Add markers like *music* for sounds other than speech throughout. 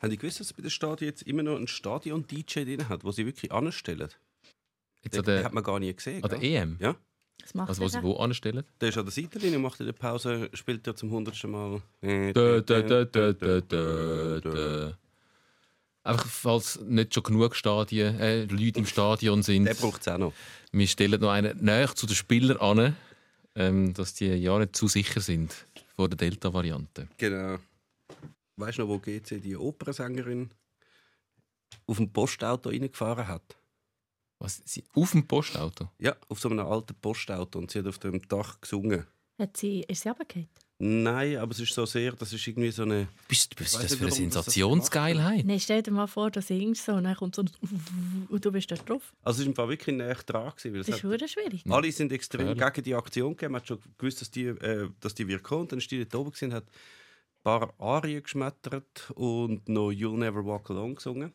Haben die gewusst, dass bei den Stadien jetzt immer noch ein Stadion-DJ drin hat, wo sie wirklich anstellen? Jetzt Den, der, den hat man gar nie gesehen. an der gell? EM? Ja. Was macht Also, wo sie er? wo anstellen? Der ist an der Seitenlinie, macht in der Pause, spielt er zum hundertsten Mal. Dö, dö, dö, dö, dö, dö, dö. Einfach, falls nicht schon genug Stadien, äh, Leute im Stadion sind. Der braucht es auch noch. Wir stellen noch einen näher zu den Spielern an, ähm, dass die ja nicht zu sicher sind vor der Delta-Variante. Genau. Weißt du noch, wo GC die Opernsängerin auf dem Postauto reingefahren hat? Was? Sie auf dem Postauto? Ja, auf so einem alten Postauto und sie hat auf dem Dach gesungen. Hat sie, ist sie runtergefallen? Nein, aber es ist so sehr, das ist irgendwie so eine. Bist, was ist das für eine Sensationsgeilheit? Nein, stell dir mal vor, du singst so und dann kommt so ein *laughs* und du bist da drauf. Also es ist im Fall wirklich näher dran gewesen, Das ist hat, verdammt schwierig. alle sind extrem gegen die Aktion gegeben. Man hat schon gewusst, dass die, äh, dass die wird kommen. Dann ist die dort oben gewesen, hat ein paar Arien geschmettert und noch You'll Never Walk Alone gesungen.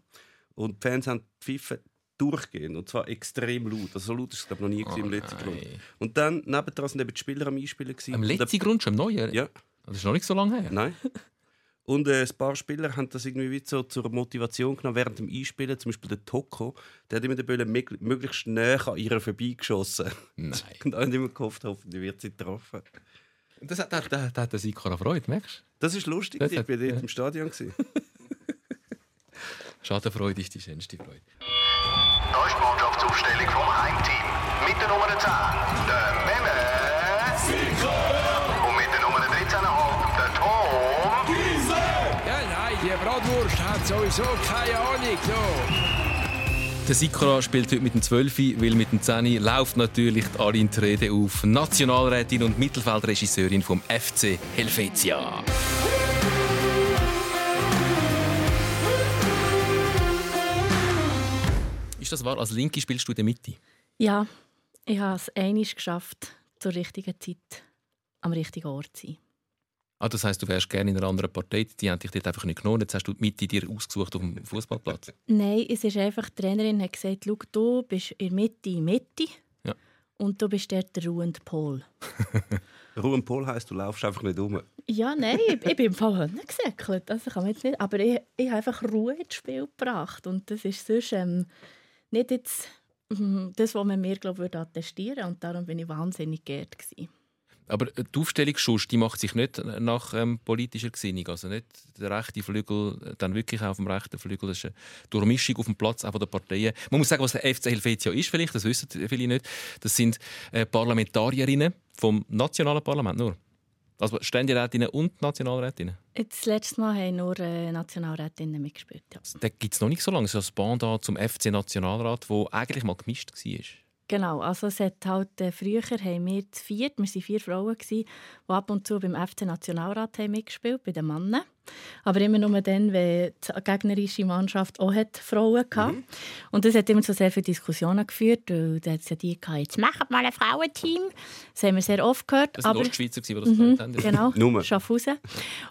Und die Fans haben die Pfeife durchgehend und zwar extrem laut. Also so laut ist es glaube noch nie gewesen im letzten Oh nein. Grund. Und dann nebendran sind eben die Spieler am Einspielen gewesen. Am letzten Grund schon im Neuen? Ja, Das ist noch nicht so lange her. nein. Und äh, ein paar Spieler haben das irgendwie wie so zur Motivation genommen während dem Einspielen. Zum Beispiel der Toko, der hat immer den Böllen mög- möglichst näher an ihr vorbeigeschossen. Nein. *laughs* Und haben immer gehofft, hoffentlich wird sie getroffen. Das hat, das, das, das hat der Sikora Freude, merkst du? Das ist lustig, Das ich war dort ja. im Stadion. *laughs* Schadenfreude ist die schönste Freude. Da ist die Mannschaftsaufstellung vom Heimteam. Mit der Nummer 10, der Memme. Und mit der Nummer 13,5, der Tom. Ja, nein, die Bratwurst hat sowieso keine Ahnung. So. Der Sikora spielt heute mit dem 12, weil mit dem 10 läuft natürlich Aline Trede auf. Nationalrätin und Mittelfeldregisseurin vom FC Helvetia. Ist das wahr? Als Linke spielst du in der Mitte? Ja, ich habe es einmal geschafft, zur richtigen Zeit am richtigen Ort zu sein. Ah, das heisst, du wärst gerne in einer anderen Partei. Die haben dich dort einfach nicht genommen. Jetzt hast du die Mitte dir ausgesucht auf dem Fußballplatz. *laughs* Nein, es ist einfach, die Trainerin hat gesagt, Schau, du bist in der Mitte, in der Mitte. Ja. Und du bist dort der ruhende Pol. *laughs* Ruhe und Pol heisst, du laufst einfach nicht um. Ja, nein, ich, ich bin im Fall *laughs* Hönne gesäckelt. Also kann man jetzt nicht, aber ich, ich habe einfach Ruhe ins Spiel gebracht. Und das ist sonst ähm, nicht jetzt, ähm, das, was man mir glaub, würde attestieren Und darum bin ich wahnsinnig geehrt. Gewesen. Aber die Aufstellung Schuss, die macht sich nicht nach ähm, politischer Gesinnung. Also nicht der rechte Flügel, äh, dann wirklich auf dem rechten Flügel. Das ist eine Durchmischung auf dem Platz auch von der Parteien. Man muss sagen, was der FC Helvetia ist, vielleicht, das wissen viele nicht. Das sind äh, Parlamentarierinnen vom nationalen Parlament nur. Also Ständerätinnen und Nationalrätinnen. Das letzte Mal haben nur äh, Nationalrätinnen mitgespielt. Ja. Da gibt es noch nicht so lange. Das ist das Pendant zum FC Nationalrat, wo eigentlich mal gemischt war. Genau, also es hat halt, äh, früher haben wir zu viert, wir waren vier Frauen, gewesen, die ab und zu beim FC Nationalrat haben mitgespielt, bei den Männern. Aber immer nur dann, wenn die gegnerische Mannschaft auch hat Frauen hatte. Und das hat immer zu sehr viele Diskussionen geführt, weil da hat es ja die gehabt, jetzt machen wir mal ein Frauenteam. Das haben wir sehr oft gehört. Das waren aber Ostschweizer, die das gesagt haben. Genau, *laughs* Nummer. Schaffhausen.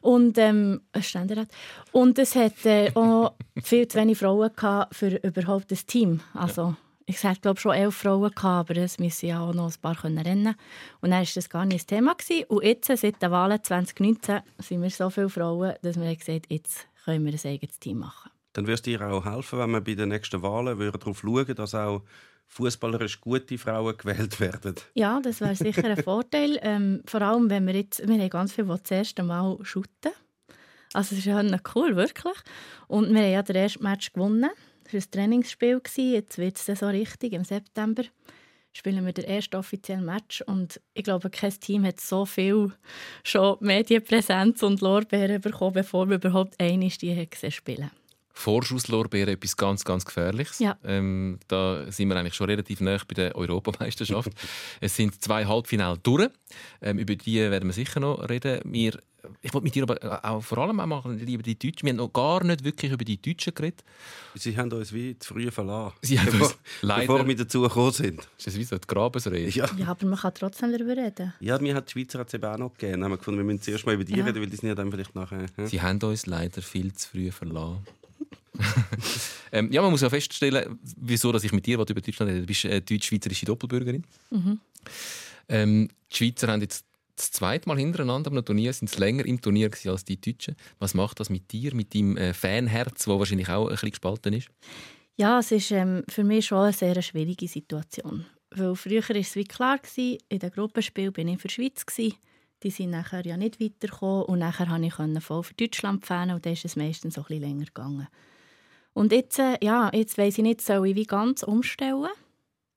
Und, ähm, ein Ständerat. Und es hat äh, auch viel zu wenig Frauen gehabt für überhaupt das Team. Also, ich hatte glaube schon elf Frauen, gehabt, aber es müssen ja auch noch ein paar können rennen. Und dann war das gar nicht das Thema. Gewesen. Und jetzt, seit den Wahlen 2019, sind wir so viele Frauen, dass wir gesagt haben, jetzt können wir ein eigenes Team machen. Dann würde es dir auch helfen, wenn wir bei den nächsten Wahlen darauf schauen dass auch fußballerisch gute Frauen gewählt werden. Ja, das wäre sicher ein Vorteil. *laughs* Ähm, vor allem, wenn wir jetzt, wir haben ganz viele, die das erste Mal shooten. Also es ist ja cool, wirklich. Und wir haben ja das erste Match gewonnen. Das war ein Trainingsspiel. Jetzt wird es so richtig. Im September spielen wir das erste offizielle Match. Und ich glaube, kein Team hat so viel schon Medienpräsenz und Lorbeeren bekommen, bevor wir überhaupt einmal die gesehen spielen Vorschusslorbeeren etwas ganz, ganz Gefährliches. Ja. Ähm, da sind wir eigentlich schon relativ nah bei der Europameisterschaft. *laughs* es sind zwei Halbfinale durch. Ähm, über die werden wir sicher noch reden. Wir, ich wollte mit dir aber auch vor allem auch machen, lieber die Deutschen. Wir haben noch gar nicht wirklich über die Deutschen geredet. Sie haben uns wie zu früh verlassen. Sie haben bevor, uns leider- bevor wir dazu gekommen sind. Das ist wie so die Grabesrede. Ja. Ja, aber man kann trotzdem darüber reden. Ja, mir hat die Schweizer hat's eben auch noch gegeben. Dann haben wir gefunden, wir müssen zuerst mal über die Ja. reden, weil die sind ja dann vielleicht nachher... Hm? Sie haben uns leider viel zu früh verlassen. *laughs* ähm, ja, man muss ja feststellen, wieso dass ich mit dir über Deutschland rede. Du bist äh, deutsch-schweizerische Doppelbürgerin. Ähm, die Schweizer haben jetzt das zweite Mal hintereinander am Turnier sind länger im Turnier als die Deutschen. Was macht das mit dir, mit deinem äh, Fanherz, wo wahrscheinlich auch ein bisschen gespalten ist? Ja, es ist ähm, für mich schon eine sehr schwierige Situation. Weil früher war es wie klar, gewesen, in den Gruppenspielen bin ich für die Schweiz. Gewesen. Die sind nachher ja nicht weitergekommen und nachher konnte ich voll für Deutschland fahren und dann ist es meistens so ein bisschen länger gegangen. Und jetzt, äh, ja, jetzt weiss ich nicht, soll ich wie ganz umstellen?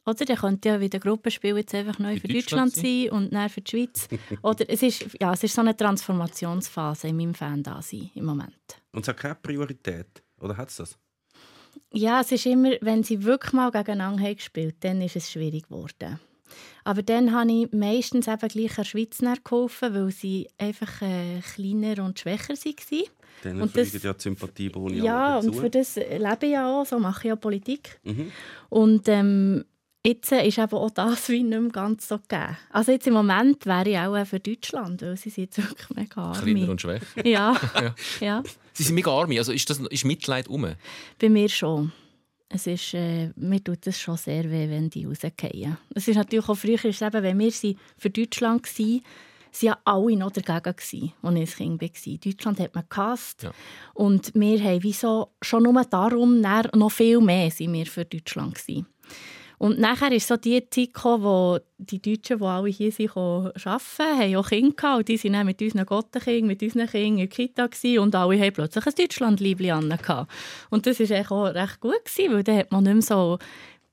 Oder der könnte ja wieder Gruppenspiel jetzt einfach neu für, Deutschland, Deutschland sein und dann für die Schweiz. *laughs* Oder es ist, ja, es ist so eine Transformationsphase in meinem Fan-Dasein im Moment. Und es hat keine Priorität. Oder hat es das? Ja, es ist immer, wenn sie wirklich mal gegeneinander haben gespielt dann ist es schwierig geworden. Aber dann habe ich meistens eben gleich der Schweiz geholfen, weil sie einfach äh, kleiner und schwächer waren. Dann Und das- ja die Sympathieboni Ja, und für das lebe ich ja auch, so mache ich ja Politik. Mhm. Und ähm, jetzt ist eben auch das wie nicht mehr ganz so gegeben. Also jetzt im Moment wäre ich auch für Deutschland, weil sie sind wirklich mega Kleiner arm. und schwach. *laughs* Ja, Ja. ja, Sie sind mega arme. Also ist, das, ist Mitleid um? bei mir schon. Es ist, äh, mir tut es schon sehr weh, wenn die rausgehen. Es ist natürlich auch früher, ist eben, wenn wir sie für Deutschland waren, waren ja alle noch dagegen, als ich ein Kind war. Deutschland hat man gehasst. Ja. Und wir haben wie so, schon nur darum noch viel mehr sind wir für Deutschland. Gewesen. Und nachher ist so die Zeit gekommen, wo die Deutschen, die alle hier sind, arbeiten haben auch Kinder gehabt. Und die waren dann mit unseren Gottenkindern, mit unseren Kindern in der Kita gewesen, und alle haben plötzlich ein Deutschlandliebli an. Und das war auch recht gut, gewesen, weil dann hat man nicht mehr so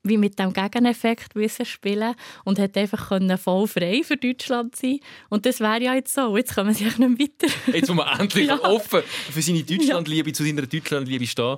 wie mit dem Gegeneffekt müssen spielen und hat einfach können voll frei für Deutschland sein und das wäre ja jetzt so. Jetzt kommen sie echt nicht mehr weiter. Jetzt muss man endlich *laughs* Ja. offen für seine Deutschlandliebe, zu seiner Deutschlandliebe stehen.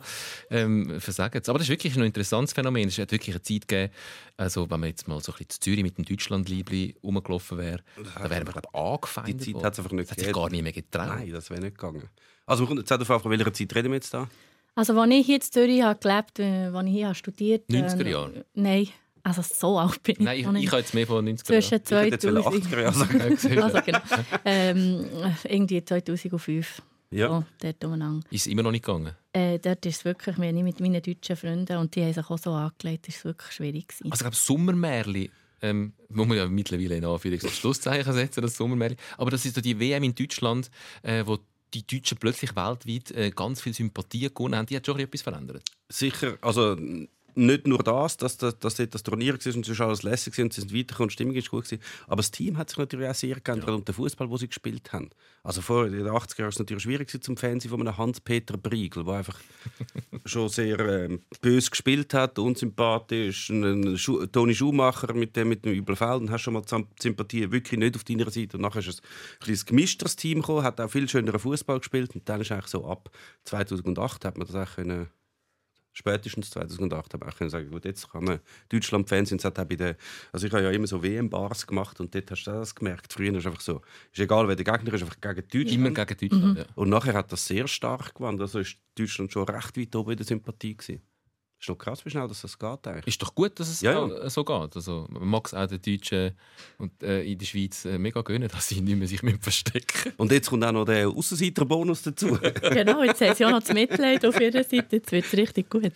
Ähm, versagen es. Aber das ist wirklich ein interessantes Phänomen. Es hat wirklich eine Zeit gegeben, also wenn man jetzt mal so ein bisschen zu Zürich mit dem Deutschlandliebli rumgelaufen wäre, dann wären wir, glaube ich, angefeindet Die Zeit hat es einfach nicht Das hat sich gar nicht mehr getraut. Nein, das wäre nicht gegangen. Also, wir kommen jetzt auch von welcher Zeit reden wir jetzt da? Also als ich hier in Zürich habe gelebt habe, als ich hier habe studiert 90er Jahre? Äh, nein, also so alt bin ich Nein, ich, ich habe jetzt mehr von 90 Jahren. Zwischen Ich hätte jetzt 2000 80er Jahre sagen. Also genau, ähm, irgendwie 2005. Ja. So, dort umeinander. Ist es immer noch nicht gegangen? Äh, dort ist es wirklich, wir nicht mit meinen deutschen Freunden und die haben sich auch so angelegt, ist es wirklich schwierig gewesen. Also ich glaube, Sommermärli ähm, muss man ja mittlerweile in Anführungs- und Schlusszeichen setzen, das Sommermärli. Aber das ist so die WM in Deutschland, äh, wo die Deutschen plötzlich weltweit äh, ganz viel Sympathie gewonnen haben. Die hat schon etwas verändert. Sicher, also nicht nur das, dass, dass, dass dort das Turnier war und es war alles lässig war und sie sind weitergekommen und die Stimmung ist gut gewesen, aber das Team hat sich natürlich auch sehr geändert und der Fußball, den sie gespielt haben. Also vor den 80er Jahren war es natürlich schwierig zum Fernsehen von einem Hans-Peter Briegel, der einfach *laughs* schon sehr ähm, böse gespielt hat, unsympathisch, ein Schu Toni Schumacher mit dem, mit dem üblen Feld, und hast schon mal die Sympathie wirklich nicht auf deiner Seite. Und nachher ist es ein bisschen gemischteres Team gekommen, hat auch viel schöneren Fußball gespielt und dann ist eigentlich so ab 2008 hat man das auch können spätestens 2008 habe ich können sagen, gut, jetzt kann man Deutschland-Fans sind auch bei den, also ich habe ja immer so WM-Bars gemacht und dort hast du das gemerkt. Früher ist es einfach so, ist egal wer der Gegner ist, einfach gegen Deutschland. Immer gegen Deutschland. Ja. Und nachher hat das sehr stark gewonnen. Also ist Deutschland schon recht weit oben in der Sympathie gewesen. Ist noch krass, wie schnell dass das geht eigentlich. Ist doch gut, dass es Ja, auch so geht. Also, man mag es auch den Deutschen und, äh, in der Schweiz äh, mega gönnen, dass sie nicht mehr sich mehr verstecken Und jetzt kommt auch noch der Aussenseiter-Bonus dazu. *laughs* genau, jetzt haben sie auch noch das Mitleid auf ihrer Seite, jetzt wird es richtig gut.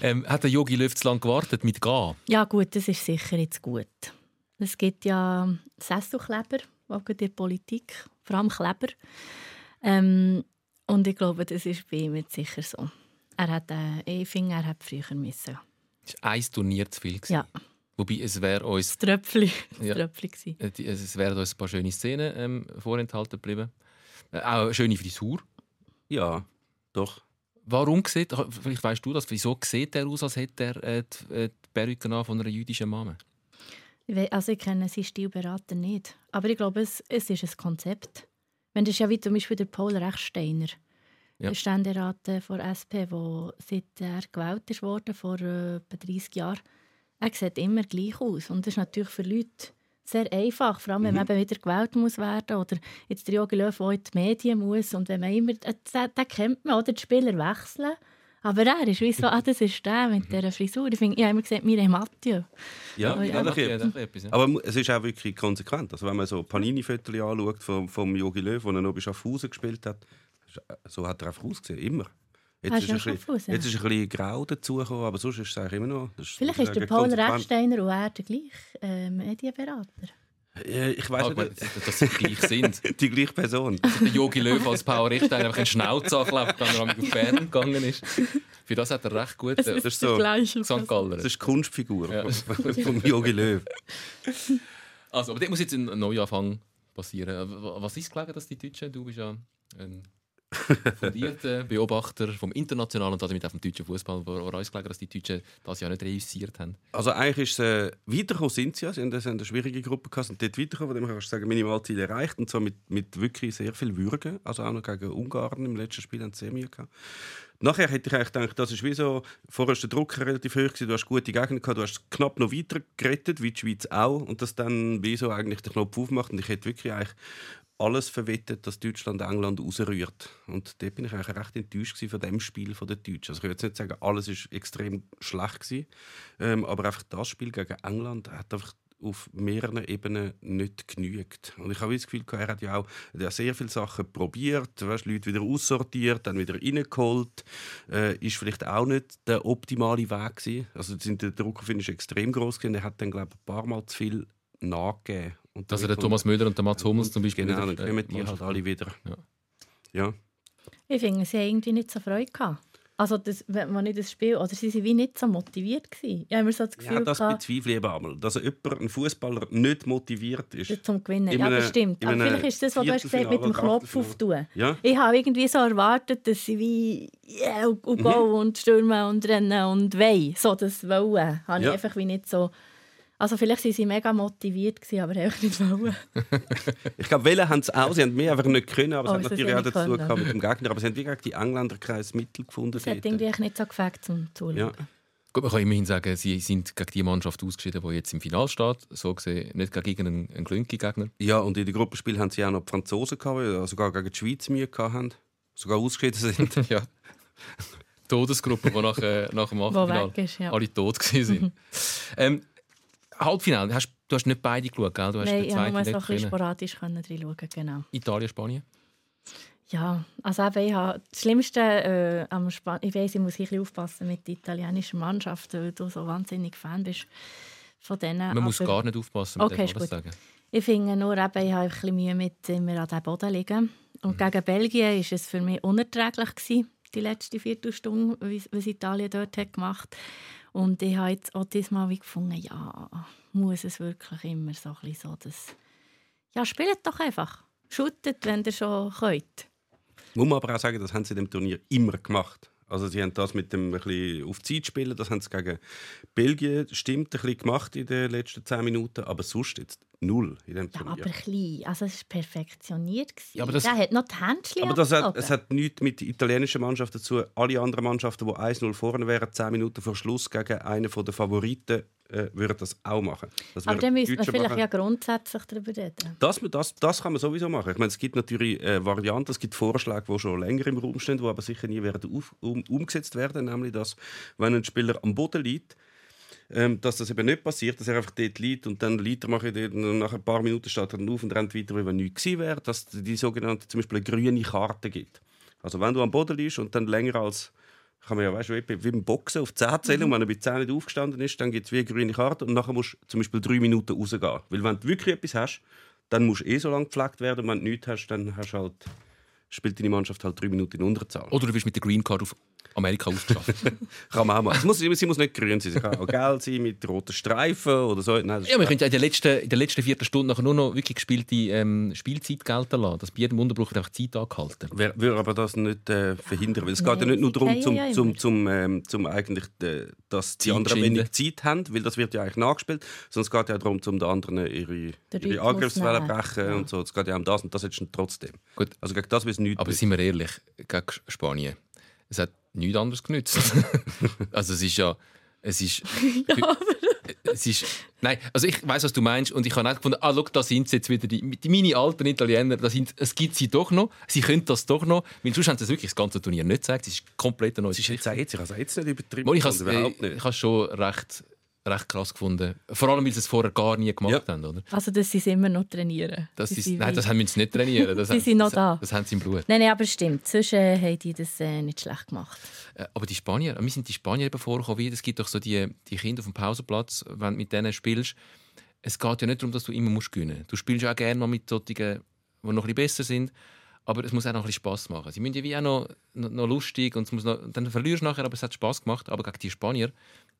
ähm, Hat der Jogi Löw zu lange gewartet mit Gehen? Ja gut, das ist sicher jetzt gut. Es gibt ja Sesselkleber, auch in der Politik, vor allem Kleber. Ähm, und ich glaube, das ist bei ihm jetzt sicher so. Er hat, äh, ich finde, er hat früher müssen. Es war ein Turnier zu viel. gewesen. Ja, Wobei es wäre uns, das Tröpfchen. Das Ja. Tröpfchen gewesen. äh, es wären uns ein paar schöne Szenen ähm, vorenthalten geblieben. Äh, auch eine schöne Frisur. ja, doch. Warum sieht, vielleicht weißt du das, wieso sieht er aus, als hätte er äh, die, äh, die Perücke von einer jüdischen Mama? Also ich kenne seinen Stilberater nicht. Aber ich glaube, es, es ist ein Konzept. Wenn das ist ja wie zum Beispiel der Paul Rechsteiner, Ja. der Ständerat äh, von SP, der seit er gewählt ist worden, vor äh, etwa 30 Jahren, er sieht immer gleich aus. Und das ist natürlich für Leute sehr einfach, vor allem wenn man eben wieder gewählt muss werden oder jetzt der Jogi Löw, der in die Medien muss und wenn man immer, äh, den, den kennt man, oder die Spieler wechseln. Aber er ist wie so, ah, das ist der mit dieser Frisur. Ich, finde, ich habe immer gesagt, Mireille Mathieu. Ja, ja. ja, Ja, etwas, ja. Aber es ist auch wirklich konsequent. Also wenn man so Panini-Fotos anschaut vom, vom Jogi Löw, wo er noch bei Schaffhausen gespielt hat, so hat er einfach ausgesehen, immer. Jetzt Ah, ist, ist ein er bisschen, Schaffhausen? jetzt ist ein bisschen grau dazugekommen, aber sonst ist es eigentlich immer noch... Das Vielleicht das ist der Paul. Rechsteiner und er der gleiche äh, Medienberater. Ich weiß Aber nicht, dass sie gleich sind. *laughs* die gleiche Person. Der Jogi Löw als Powerrichter einfach einen Schnauz angeklebt, wenn er am Bern gegangen ist. Für das hat er recht gut Es äh, ist ist so. St. Galler. Das ist die Kunstfigur Ja. von Jogi Löw. Also, aber dort muss jetzt ein Neuanfang passieren. Äh, Was ist gelegen, dass die Deutschen, du bist ja ein fundierter Beobachter vom internationalen und damit auch vom deutschen Fußball, woran ist gelegen, dass die Deutschen das ja nicht reüssiert haben? Also eigentlich ist es äh, weitergekommen sind sie ja. Sie haben, eine schwierige Gruppe gehabt und dort weitergekommen. Von dem kannst du sagen, Minimalziel erreicht. Und zwar mit, mit wirklich sehr viel Würge. Also auch noch gegen Ungarn im letzten Spiel haben sie sehr Mühe gehabt. Nachher hätte ich eigentlich gedacht, das ist wie so, vorher war der Druck relativ hoch, gewesen, du hast gute Gegner gehabt, du hast knapp noch weiter gerettet, wie die Schweiz auch. Und das dann wie so eigentlich den Knopf aufmacht. Und ich hätte wirklich eigentlich alles verwettet, dass Deutschland England rausrührt. Und dort bin ich eigentlich recht enttäuscht von dem Spiel der Deutschen. Also ich will jetzt nicht sagen, alles ist extrem schlecht gewesen, ähm, aber einfach das Spiel gegen England hat einfach auf mehreren Ebenen nicht genügt. Und ich habe das Gefühl, er hat ja auch er hat sehr viele Sachen probiert, weißt, Leute wieder aussortiert, dann wieder reingeholt. Äh, ist vielleicht auch nicht der optimale Weg gewesen. Also der Druck finde ich extrem groß gewesen. Er hat dann glaube ich, ein paar Mal zu viel nachgegeben. Und Also der Thomas Müller und der Mats Hummels zum Beispiel. Genau, dann wieder, äh, kommen die halt alle wieder. Ja. Ja. Ich finde, sie haben irgendwie nicht so Freude gehabt. Also, das, wenn man nicht das Spiel, oder sie waren wie nicht so motiviert gewesen. Ich habe immer so das Gefühl Ja, das gehabt, bezweifle ich eben einmal. Dass jemand, ein Fußballer nicht motiviert ist. zum Gewinnen. In Ja, das stimmt. Aber vielleicht ist das, was du hast gesagt mit dem Knopf auftun. Ja? Ich habe irgendwie so erwartet, dass sie wie yeah, und, und Mhm. und stürmen und rennen und wei. So das Wollen habe ich Ja. einfach wie nicht so... Also vielleicht waren sie mega motiviert, gewesen, aber einfach nicht wollen. *laughs* Ich glaube, Welle haben es auch. Sie haben mehr einfach nicht können, aber Oh, es hat natürlich auch dazu gehabt mit dem Gegner. Aber sie haben wie gegen die Engländer kein Mittel gefunden. Es hat dort. irgendwie nicht so gefällt zum Zuschauen. Ja. Gut, man kann immerhin sagen, sie sind gegen die Mannschaft ausgeschieden, die jetzt im Finale steht. So gesehen nicht gegen einen, einen Glünki-Gegner. ja, und in den Gruppenspielen haben sie auch noch die Franzosen gehabt, die sogar gegen die Schweiz Mühe gehabt haben. Sogar ausgeschieden sind. *laughs* ja. Todesgruppe, die nach, äh, nach dem *laughs* Achtelfinale ja. alle tot waren. ähm, Halbfinale, hast, du hast nicht beide geschaut, gell? Du hast Nein, ich zweiten nur so ein bisschen sporadisch reinschauen, genau. Italien, Spanien. Ja, also eben, ich habe das Schlimmste äh, am Span ich weiss, ich muss ein bisschen aufpassen mit der italienischen Mannschaft, weil du so wahnsinnig Fan bist von denen. Man muss aber gar nicht aufpassen, man Okay, alles gut. sagen. Ich finde nur, eben, ich habe ein bisschen Mühe mit immer an diesem Boden liegen. Und gegen Belgien war es für mich unerträglich, gewesen, die letzte Viertelstunde, was Italien dort hat gemacht Und ich habe jetzt auch diesmal wie gefunden, ja, muss es wirklich immer so ein bisschen so, dass... Ja, spielt doch einfach. Shootet, wenn ihr schon könnt. Muss man aber auch sagen, das haben sie in dem Turnier immer gemacht. Also sie haben das mit dem ein bisschen auf Zeit spielen, das haben sie gegen Belgien stimmt ein bisschen gemacht in den letzten zehn Minuten, aber sonst jetzt null in dem Ja, Turnier. aber klein. Also es war perfektioniert. gewesen. Ja, aber das- Der hat noch die Händchen Aber das hat, es hat nichts mit der italienischen Mannschaft dazu. Alle anderen Mannschaften, die 1-0 vorne wären, 10 Minuten vor Schluss gegen einen der Favoriten, äh, würden das auch machen. Das Aber dann müsste man vielleicht machen. ja grundsätzlich darüber reden. Das, das, das kann man sowieso machen. Ich meine, es gibt natürlich äh, Varianten, es gibt Vorschläge, die schon länger im Raum stehen, die aber sicher nie werden auf, um, umgesetzt werden. Nämlich, dass, wenn ein Spieler am Boden liegt, ähm, dass das eben nicht passiert, dass er einfach dort liegt und dann liegt er mache ich dort, und nach ein paar Minuten steht er dann auf und rennt weiter, wie wenn nichts gewesen wäre, dass es die sogenannte zum Beispiel eine grüne Karte gibt. Also wenn du am Boden liegst und dann länger als kann man ja weißt, wie beim Boxen auf 10 zählen und wenn er bei 10 nicht aufgestanden ist, dann gibt es wie eine grüne Karte und nachher musst du zum Beispiel drei Minuten rausgehen. Weil wenn du wirklich etwas hast, dann musst du eh so lange gepflegt werden und wenn du nichts hast, dann hast halt, spielt deine Mannschaft halt drei Minuten in Unterzahl. Oder du bist mit der Green Card auf Amerika ausgeschafft. *laughs* Kann man auch machen. Muss, sie muss nicht grün sein, sie kann auch gelb sein mit roten Streifen oder so. Nein, ja, wir können ja in der letzten, in der letzten Viertelstunde nachher nur noch wirklich gespielte ähm, Spielzeit gelten lassen. Dass bei jedem Unterbruch einfach Zeit angehalten. Wer- würde aber das nicht äh, verhindern, weil es geht ja Nein, nicht nur darum, zum, zum, zum, ähm, zum eigentlich, äh, dass die Zeit anderen schinden. wenig Zeit haben, weil das wird ja eigentlich nachgespielt, sondern es geht ja darum, zum den anderen ihre, Den ihre Angriffswelle brechen Ja. und so. Es geht ja um das und das du trotzdem. Gut. Also gegen das will es nichts Aber sind wir ehrlich, gegen Spanien, es hat nichts anderes genützt. *laughs* also es ist ja, es ist, *laughs* es ist, nein, also ich weiß, was du meinst und ich habe auch gefunden, ah, schau, da sind jetzt wieder die, die meine alten Italiener, da sind, es gibt sie doch noch, sie können das doch noch, weil sonst haben sie es wirklich das ganze Turnier nicht gezeigt, es ist komplett neue Es ist jetzt auch jetzt, ich habe es jetzt nicht übertrieben. Ich habe überhaupt äh, nicht. ich habe es schon recht, recht krass gefunden. Vor allem, weil sie es vorher gar nie gemacht Ja. haben. Oder? Also, dass sie es immer noch trainieren. Das Sie ist, nein, das haben wir uns nicht trainieren. *laughs* Das Sie haben- sind noch das, da. Das haben sie im Blut. Nein, nein, aber stimmt. Sonst äh, haben die das äh, nicht schlecht gemacht. Äh, Aber die Spanier, mir sind die Spanier eben vorgekommen, es gibt doch so die, die Kinder auf dem Pausenplatz, wenn du mit denen spielst, es geht ja nicht darum, dass du immer musst gewinnen musst. Du spielst auch gerne mal mit solchen, die noch ein bisschen besser sind. Aber es muss auch noch ein bisschen Spass machen. Sie müssen ja wie auch noch, noch, noch lustig und es muss noch, dann verlierst du nachher, aber es hat Spass gemacht. Aber gegen die Spanier,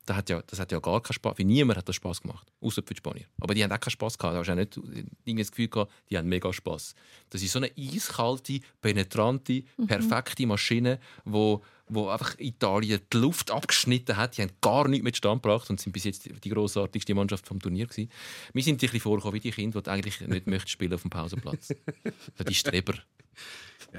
das hat ja, das hat ja gar keinen Spaß. Wie niemand hat das Spass gemacht, außer für die Spanier. Aber die haben auch keinen Spass gehabt. Da hast du auch nicht irgendwie das Gefühl gehabt, die haben mega Spass. Das ist so eine eiskalte, penetrante, perfekte Maschine, wo wo einfach Italien die Luft abgeschnitten hat. Die haben gar nichts mit Stand gebracht und sind bis jetzt die grossartigste Mannschaft vom Turnier gewesen. Wir sind ein bisschen vorgekommen wie die Kinder, die eigentlich nicht möchten spielen auf dem Pausenplatz. *laughs* So die Streber.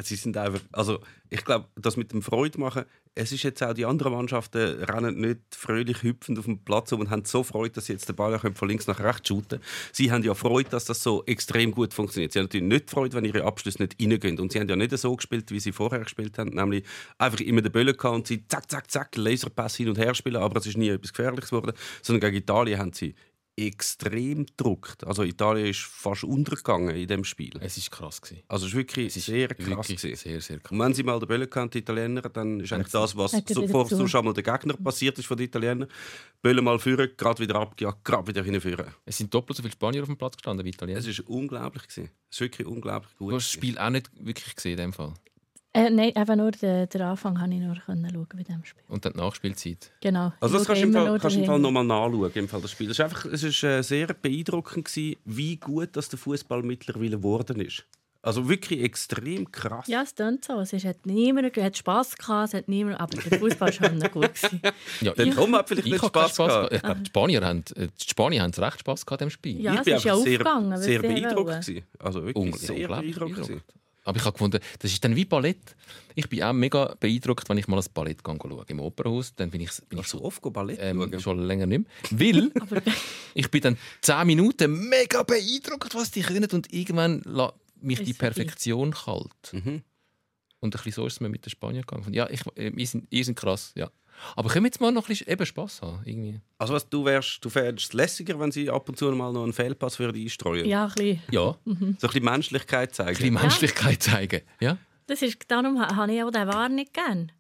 Sie sind einfach, also ich glaube, das mit dem Freude machen, es ist jetzt auch die anderen Mannschaften rennen nicht fröhlich hüpfend auf dem Platz und haben so Freude, dass sie jetzt den Ball können von links nach rechts shooten. Sie haben ja Freude, dass das so extrem gut funktioniert. Sie haben natürlich nicht Freude, wenn ihre Abschlüsse nicht reingehen. Und sie haben ja nicht so gespielt, wie sie vorher gespielt haben, nämlich einfach immer den Böllen gehabt und sie zack, zack, zack, Laserpass hin und her spielen, aber es ist nie etwas Gefährliches geworden. Sondern gegen Italien haben sie extrem gedruckt. Also Italien ist fast untergegangen in dem Spiel. Es ist krass gewesen. Also es ist wirklich Es ist sehr krass wirklich gewesen. sehr, sehr krass. Und wenn sie mal den Böllen hatten, die Italiener, dann ist eigentlich das, was er so, schon mal der Gegner passiert ist von den Italienern. Böllen mal führen, gerade wieder abgejagt, gerade wieder hinführen. Es sind doppelt so viele Spanier auf dem Platz gestanden wie Italiener. Es ist unglaublich gewesen. Es ist wirklich unglaublich gut. Du hast das gewesen. Spiel auch nicht wirklich gesehen in dem Fall. Äh, nein, einfach nur den, den Anfang konnte ich nur können schauen bei diesem Spiel. Und dann die Nachspielzeit. Genau. Also das kannst du im Fall, kannst im. Fall nochmal nachschauen, im Fall das Spiel. Es ist einfach, es ist äh, sehr beeindruckend gewesen, wie gut dass der Fußball mittlerweile geworden ist. Also wirklich extrem krass. Ja, es klingt so. Es ist, hat niemand, hat Spass gehabt, es hat niemand, aber der Fußball war schon *laughs* noch gut. Gewesen. Ja, Der Tom hat vielleicht ich nicht Spaß Spaß gehabt. gehabt. Ich glaube, die Spanier haben, äh, die Spanier haben recht Spaß gehabt im Spiel. Ja, ich es ist ja sehr, aufgegangen, sehr beeindruckt gewesen. Also wirklich Unglaublich sehr beeindruckt. gewesen. Aber ich habe gefunden, das ist dann wie Ballett. Ich bin auch mega beeindruckt, wenn ich mal ein Ballett gehe schaue. Im Opernhaus, dann bin ich, bin ich du oft Ballett ähm, schauen? schon länger nicht mehr. Weil *laughs* ich bin dann 10 Minuten mega beeindruckt, was die können und irgendwann la mich die. Perfektion kalt. Mhm. Und ein bisschen so ist es mir mit den Spaniern gegangen. Ja, ich, äh, ihr, sind, ihr sind krass, ja. Aber können wir jetzt mal noch ein bisschen eben Spass haben? Irgendwie? Also was, du wärst, du fändest es lässiger, wenn sie ab und zu mal noch einen Fehlpass würden einstreuen Ja, ein bisschen. Ja, So ein bisschen Menschlichkeit ein zeigen. bisschen Menschlichkeit zeigen. Ja? Das ist, darum ha- habe ich auch den War nicht gern.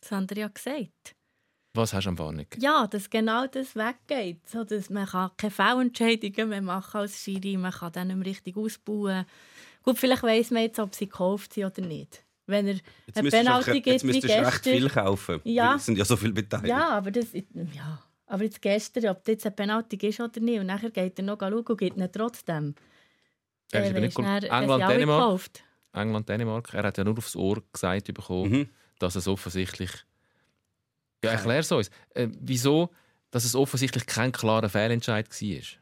Das haben ihr ja gesagt. Was hast du am Warnung? Ja, dass genau das weggeht. So, dass man kann keine Fehlentscheidungen mehr machen als Schiri, man kann dann nicht mehr richtig ausbauen. Gut, vielleicht weiss man jetzt, ob sie gekauft sind oder nicht. Wenn er Jetzt ein müsstest du, Penalty einfach- jetzt gibt wie müsstest du recht gestern... viel kaufen. Ja. Es sind ja so viele beteiligt. Ja, aber das... Ja. Aber jetzt gestern, ob das jetzt ein Penalty ist oder nicht, und nachher geht er noch schauen und gibt ihn trotzdem. Er ist aber nicht Dänemark. England, Dänemark. Er hat ja nur aufs Ohr gesagt bekommen, Mhm. dass es offensichtlich. Ja, erklär es uns. Äh, wieso, dass es offensichtlich kein klarer Fehlentscheid war?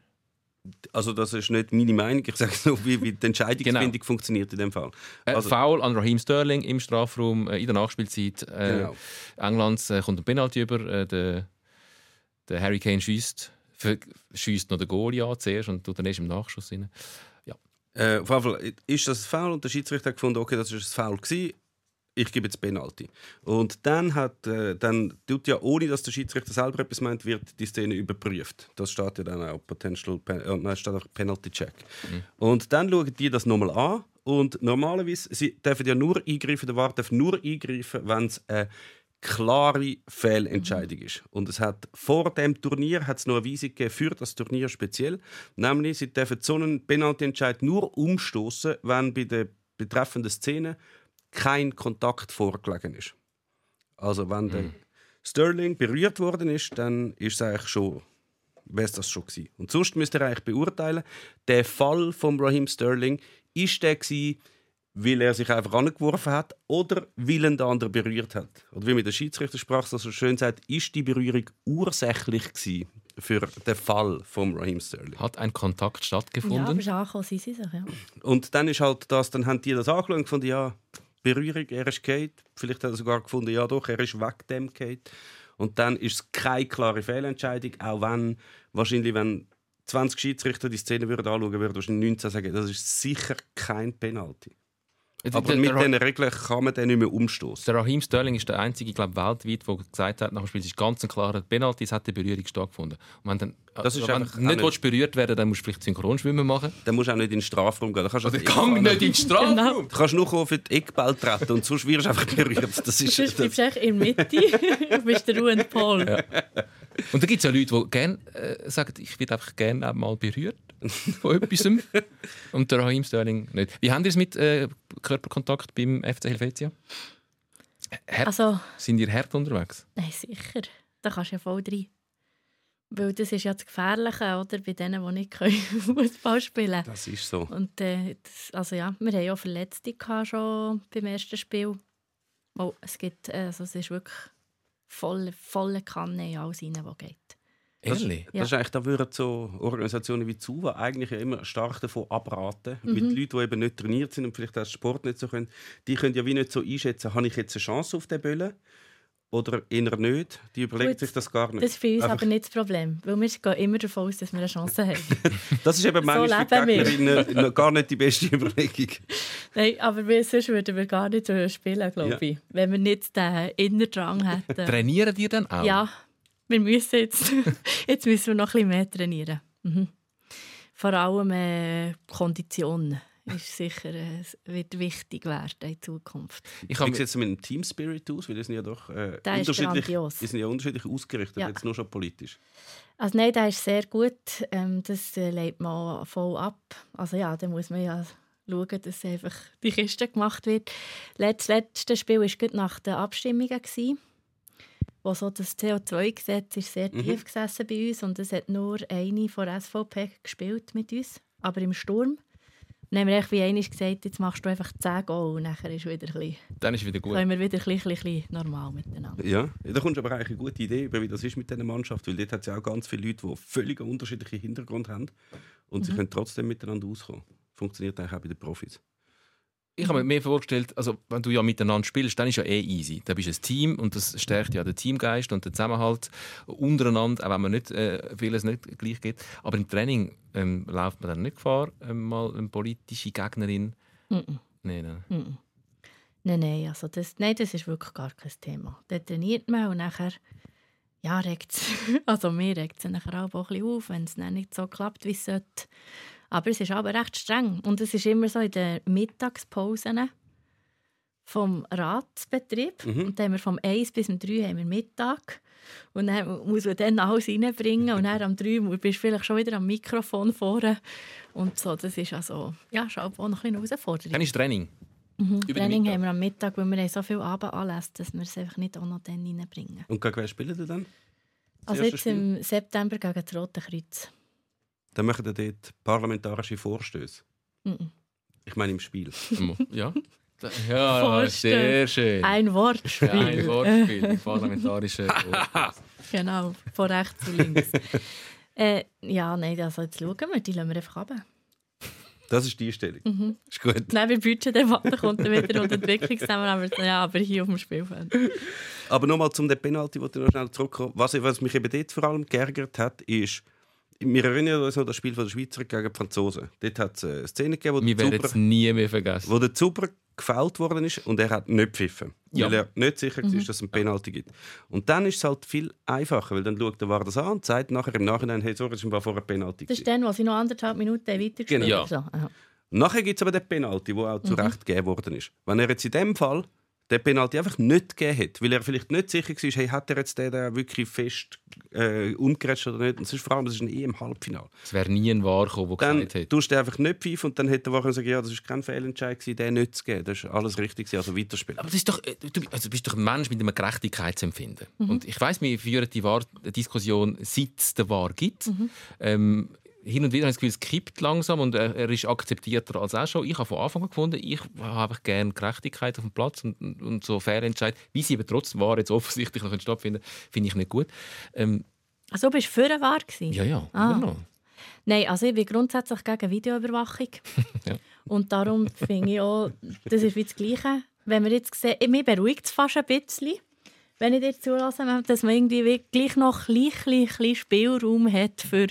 Also das ist nicht meine Meinung. Ich sage so, wie, wie die Entscheidungsfindung Genau. funktioniert in dem Fall. Äh, Also- Foul an Raheem Sterling im Strafraum äh, in der Nachspielzeit. Äh, Genau. Englands äh, kommt ein Penalty über. Äh, der, der Harry Kane schießt, schießt noch den Goalie an zuerst und tut dann erst im Nachschuss rein. Äh, auf jeden Fall ist das ein Foul und der Schiedsrichter hat gefunden, okay, das ist ein Foul gewesen. Ich gebe jetzt Penalty. Und dann hat, äh, dann tut ja, ohne dass der Schiedsrichter selber etwas meint, wird die Szene überprüft. Das steht ja dann auch Potential, Pen äh, nein, steht auch Penalty Check. Und dann schauen die das nochmal an und normalerweise sie dürfen ja nur eingreifen, der Wart darf nur eingreifen, wenn es eine klare Fehlentscheidung ist. Und es hat vor dem Turnier hat es noch eine Weisung für das Turnier speziell, nämlich sie dürfen so einen Penalty-Entscheid nur umstoßen, wenn bei der betreffenden Szene kein Kontakt vorgelegen ist. Also wenn der Sterling berührt worden ist, dann ist es eigentlich schon wäre es das schon gewesen. Und sonst müsst ihr eigentlich beurteilen, der Fall von Raheem Sterling, ist der gewesen, weil er sich einfach angeworfen hat oder weil ihn der andere berührt hat. Oder wie mit der Schiedsrichter sprach, so schön sagt, ist die Berührung ursächlich gewesen für den Fall von Raheem Sterling. Hat ein Kontakt Ja, aber stattgefunden? angekommen sind sie sich, ja. Und dann ist halt das, dann haben die das angeschaut und gefunden, ja, Berührung, er ist geht. Vielleicht hat er sogar gefunden, ja doch, er ist weg dem geht. Und dann ist es keine klare Fehlentscheidung, auch wenn wahrscheinlich, wenn 20 Schiedsrichter die Szene würden anschauen würden, wahrscheinlich 19 sagen, das ist sicher kein Penalty. Aber Der- mit diesen Regeln kann man den nicht mehr umstoßen. Der Raheem Sterling ist der einzige, glaube weltweit, der gesagt hat, nach dem Spiel es ist ganz ein klarer Penalty, es hat eine Berührung stattgefunden. Und wenn dann, Das ist also wenn einfach du nicht willst berührt werden, dann musst du vielleicht Synchronschwimmen machen. Dann musst du auch nicht in den Strafraum gehen. Da kannst du Oder einfach- gang nicht in den Strafraum! Genau. Du kannst nur auf die Eckball treten und sonst wirst du einfach berührt. Das ist, Sonst bleibst du echt in der Mitte. du bist der Ruhe und Paul. Und da gibt es ja Leute, die gerne äh, sagen, ich werde einfach gerne mal berührt von etwas. *laughs* Und der Raheem Sterling nicht. Wie haben ihr es mit äh, Körperkontakt beim FC Helvetia? Hart? Also, Sind ihr hart unterwegs? nein, sicher. Da kannst du ja voll rein. Weil das ist ja das Gefährliche, oder? Bei denen, die nicht können *laughs* Fußball spielen können. Das ist so. Und äh, das, also ja, wir hatten ja Verletzte schon beim ersten Spiel. Oh, es, gibt, äh, also es ist wirklich volle, volle Kanne in alles rein, was geht. Ehrlich? Ja. Das ist eigentlich, da würden so Organisationen wie ZUWA eigentlich ja immer stark davon abraten. Mhm. Mit Leuten, die eben nicht trainiert sind und vielleicht auch Sport nicht so können. Die können ja wie nicht so einschätzen, habe ich jetzt eine Chance auf den Böllen oder eher nicht. Die überlegen Gut, sich das gar nicht. Das ist für uns Einfach- aber nicht das Problem, weil wir gehen immer davon aus, dass wir eine Chance haben. *laughs* Das ist eben manchmal für wir. die Gegnerinnen noch gar nicht die beste Überlegung. *laughs* Nein, aber wir, sonst würden wir gar nicht so spielen, glaube Ja. ich. Wenn wir nicht den Innerdrang hätten. Trainieren die dann auch? Ja, wir müssen jetzt, *laughs* jetzt müssen wir noch ein bisschen mehr trainieren. Mhm. Vor allem äh, Kondition ist sicher äh, wird wichtig werden in Zukunft. Ich Wie habe sieht es mit dem Team Spirit aus? Weil die sind ja doch äh, Der ist unterschiedlich, grandios. die sind ja unterschiedlich ausgerichtet, Ja. jetzt nur schon politisch. Also nein, der ist sehr gut. Ähm, das äh, legt man voll ab. Also ja, da muss man ja schauen, dass einfach die Kiste gemacht wird. Das letzte Spiel war gut nach den Abstimmungen. Gewesen, wo so das CO2-Gesetz ist sehr Mhm. tief gesessen bei uns und es hat nur eine von SVP gespielt mit uns, aber im Sturm. Dann haben wir echt wie einmal gesagt, jetzt machst du einfach 10 Goal und nachher ist wieder ein bisschen, dann ist wieder gut. können wir wieder ein bisschen, ein bisschen normal miteinander. Ja, da kommst du aber eigentlich eine gute Idee, über wie das ist mit dieser Mannschaft, weil dort hat es ja auch ganz viele Leute, die völlig unterschiedliche Hintergründe haben und Mhm. sie können trotzdem miteinander auskommen. Funktioniert eigentlich auch bei den Profis. Ich habe mir vorgestellt, also wenn du ja miteinander spielst, dann ist ja eh easy. Da bist du ein Team und das stärkt ja den Teamgeist und den Zusammenhalt untereinander, auch wenn man nicht äh, vieles nicht gleich geht. Aber im Training ähm, läuft man dann nicht Gefahr, ähm, mal eine politische Gegnerin. Mhm. Nein, nein. Mhm. Nein, nein, also das, nein, das ist wirklich gar kein Thema. Dort trainiert man und nachher ja, regt *laughs* also mir regt es nachher auch ein bisschen auf, wenn es dann nicht so klappt, wie es sollte. Aber es ist aber recht streng. Und es ist immer so in den Mittagspausen vom Ratsbetrieb. Mhm. Und dann haben wir vom 1 bis um 3 haben wir Mittag. Und dann muss man dann alles reinbringen. Und dann am 3 Uhr bist du vielleicht schon wieder am Mikrofon vorne. Und so, das ist also, ja, ist auch noch ein bisschen eine Herausforderung. Dann ist Training. Mhm. Training haben wir am Mittag, weil wir haben so viel Abendanlässe, dass wir es einfach nicht auch noch dann reinbringen. Und gegen wer spielen die dann? Das Also jetzt im September gegen das Rote Kreuz. Dann machen die dort parlamentarische Vorstöße. Mhm. Ich meine im Spiel. Ja. *laughs* Ja, Vorstellen. sehr schön. Ein Wortspiel. Ja, ein Wortspiel, parlamentarische Wortspiel. *laughs* genau, von rechts zu links. *laughs* äh, ja, nein, also jetzt schauen wir, die lassen wir einfach runter. Das ist die Einstellung. Mhm. Ist gut. Nein, bei Budgetdebatte kommt dann wieder und Entwicklungszusammenarbeit. Ja, aber hier auf dem Spielfeld. Aber nochmal zum Penalty, wo du noch schnell zurückkommen. Was, was mich eben dort vor allem geärgert hat, ist, wir erinnern uns an das Spiel von der Schweizer gegen die Franzosen. Dort hat es eine Szene gegeben, wo Wir der werden Zuber, nie mehr vergessen. wo der Zuber gefällt worden ist und er hat nicht gepfiffen. Ja. Weil er nicht sicher war, dass es einen Penalty gibt. Und dann ist es halt viel einfacher, weil dann schaut der War das an und sagt nachher im Nachhinein, hey, sorry, es war vorher ein Penalty. Das ist dann, wo sie noch anderthalb Minuten weitergespielt Genau. So, aha. Nachher gibt es aber den Penalty, der Mhm. auch zu Recht gegeben worden ist. Wenn er jetzt in dem Fall den Penalty einfach nicht gegeben hätte, weil er vielleicht nicht sicher war, hey, hat er jetzt den wirklich fest äh, umgerätscht oder nicht. Und es ist vor allem, es ist ein EM-Halbfinale. Es wäre nie ein Wahr gekommen, der Dann gesagt hätte. tust du einfach nicht pfeifen und dann hätte der können sagen, ja, das war kein Fehlentscheid, gewesen, den nicht zu geben. Das ist alles richtig, also weiterspielen. Aber das ist doch, äh, du, also bist doch ein Mensch mit einem Gerechtigkeitsempfinden. Mhm. Und ich weiß, wir führen die Wahr Diskussion, seit es den Wahr gibt. Ähm, hin und wieder habe ich das Gefühl, es kippt langsam und er, er ist akzeptierter als auch schon. Ich habe von Anfang an gefunden, ich habe einfach gerne Gerechtigkeit auf dem Platz und, und so faire Entscheid, wie sie aber trotzdem war jetzt offensichtlich noch stattfinden, finde ich nicht gut. Ähm, Also, du bist für eine Wahr gewesen? ja, ja, Ah. noch. Nein, also ich bin grundsätzlich gegen Videoüberwachung. *laughs* Ja. Und darum finde ich auch, das ist wie das Gleiche. Wenn wir jetzt sehen, mich beruhigt es fast ein bisschen, wenn ich dir zulasse, dass man irgendwie wie gleich noch ein bisschen, bisschen Spielraum hat für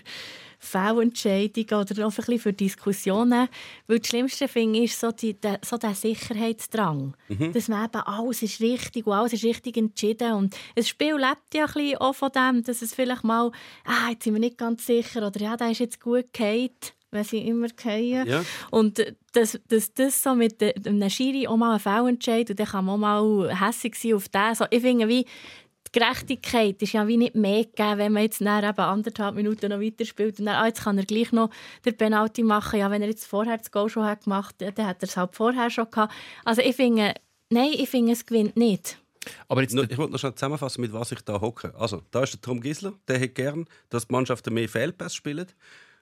Fehlentscheidungen oder auch ein bisschen für Diskussionen. Weil das Schlimmste finde ich ist so, die, der, so der Sicherheitsdrang. Dass man eben alles ist richtig und alles ist richtig entschieden. Und das Spiel lebt ja ein bisschen auch von dem, dass es vielleicht mal, ah, jetzt sind wir nicht ganz sicher oder ja, der ist jetzt gut gehalten wenn sie immer fallen. Ja. Und dass das, das so mit de- einem Schiri auch mal ein Fehlentscheid und dann kann man auch mal hässlich sein auf den. So, ich finde, wie, die Gerechtigkeit ist ja wie nicht mehr gegeben, wenn man jetzt nach eben anderthalb Minuten noch weiterspielt und dann, ah, jetzt kann er gleich noch den Penalty machen. Ja, wenn er jetzt vorher das Goal schon hat gemacht hat, dann hat er es halt vorher schon gehabt. Also ich finde, nein, ich finde, es gewinnt nicht. Aber jetzt, Ich wollte noch schnell zusammenfassen, mit was ich da hocke. Also, da ist der Tom Gisler, der hätte gern, dass die Mannschaften mehr Fehlpässe spielen.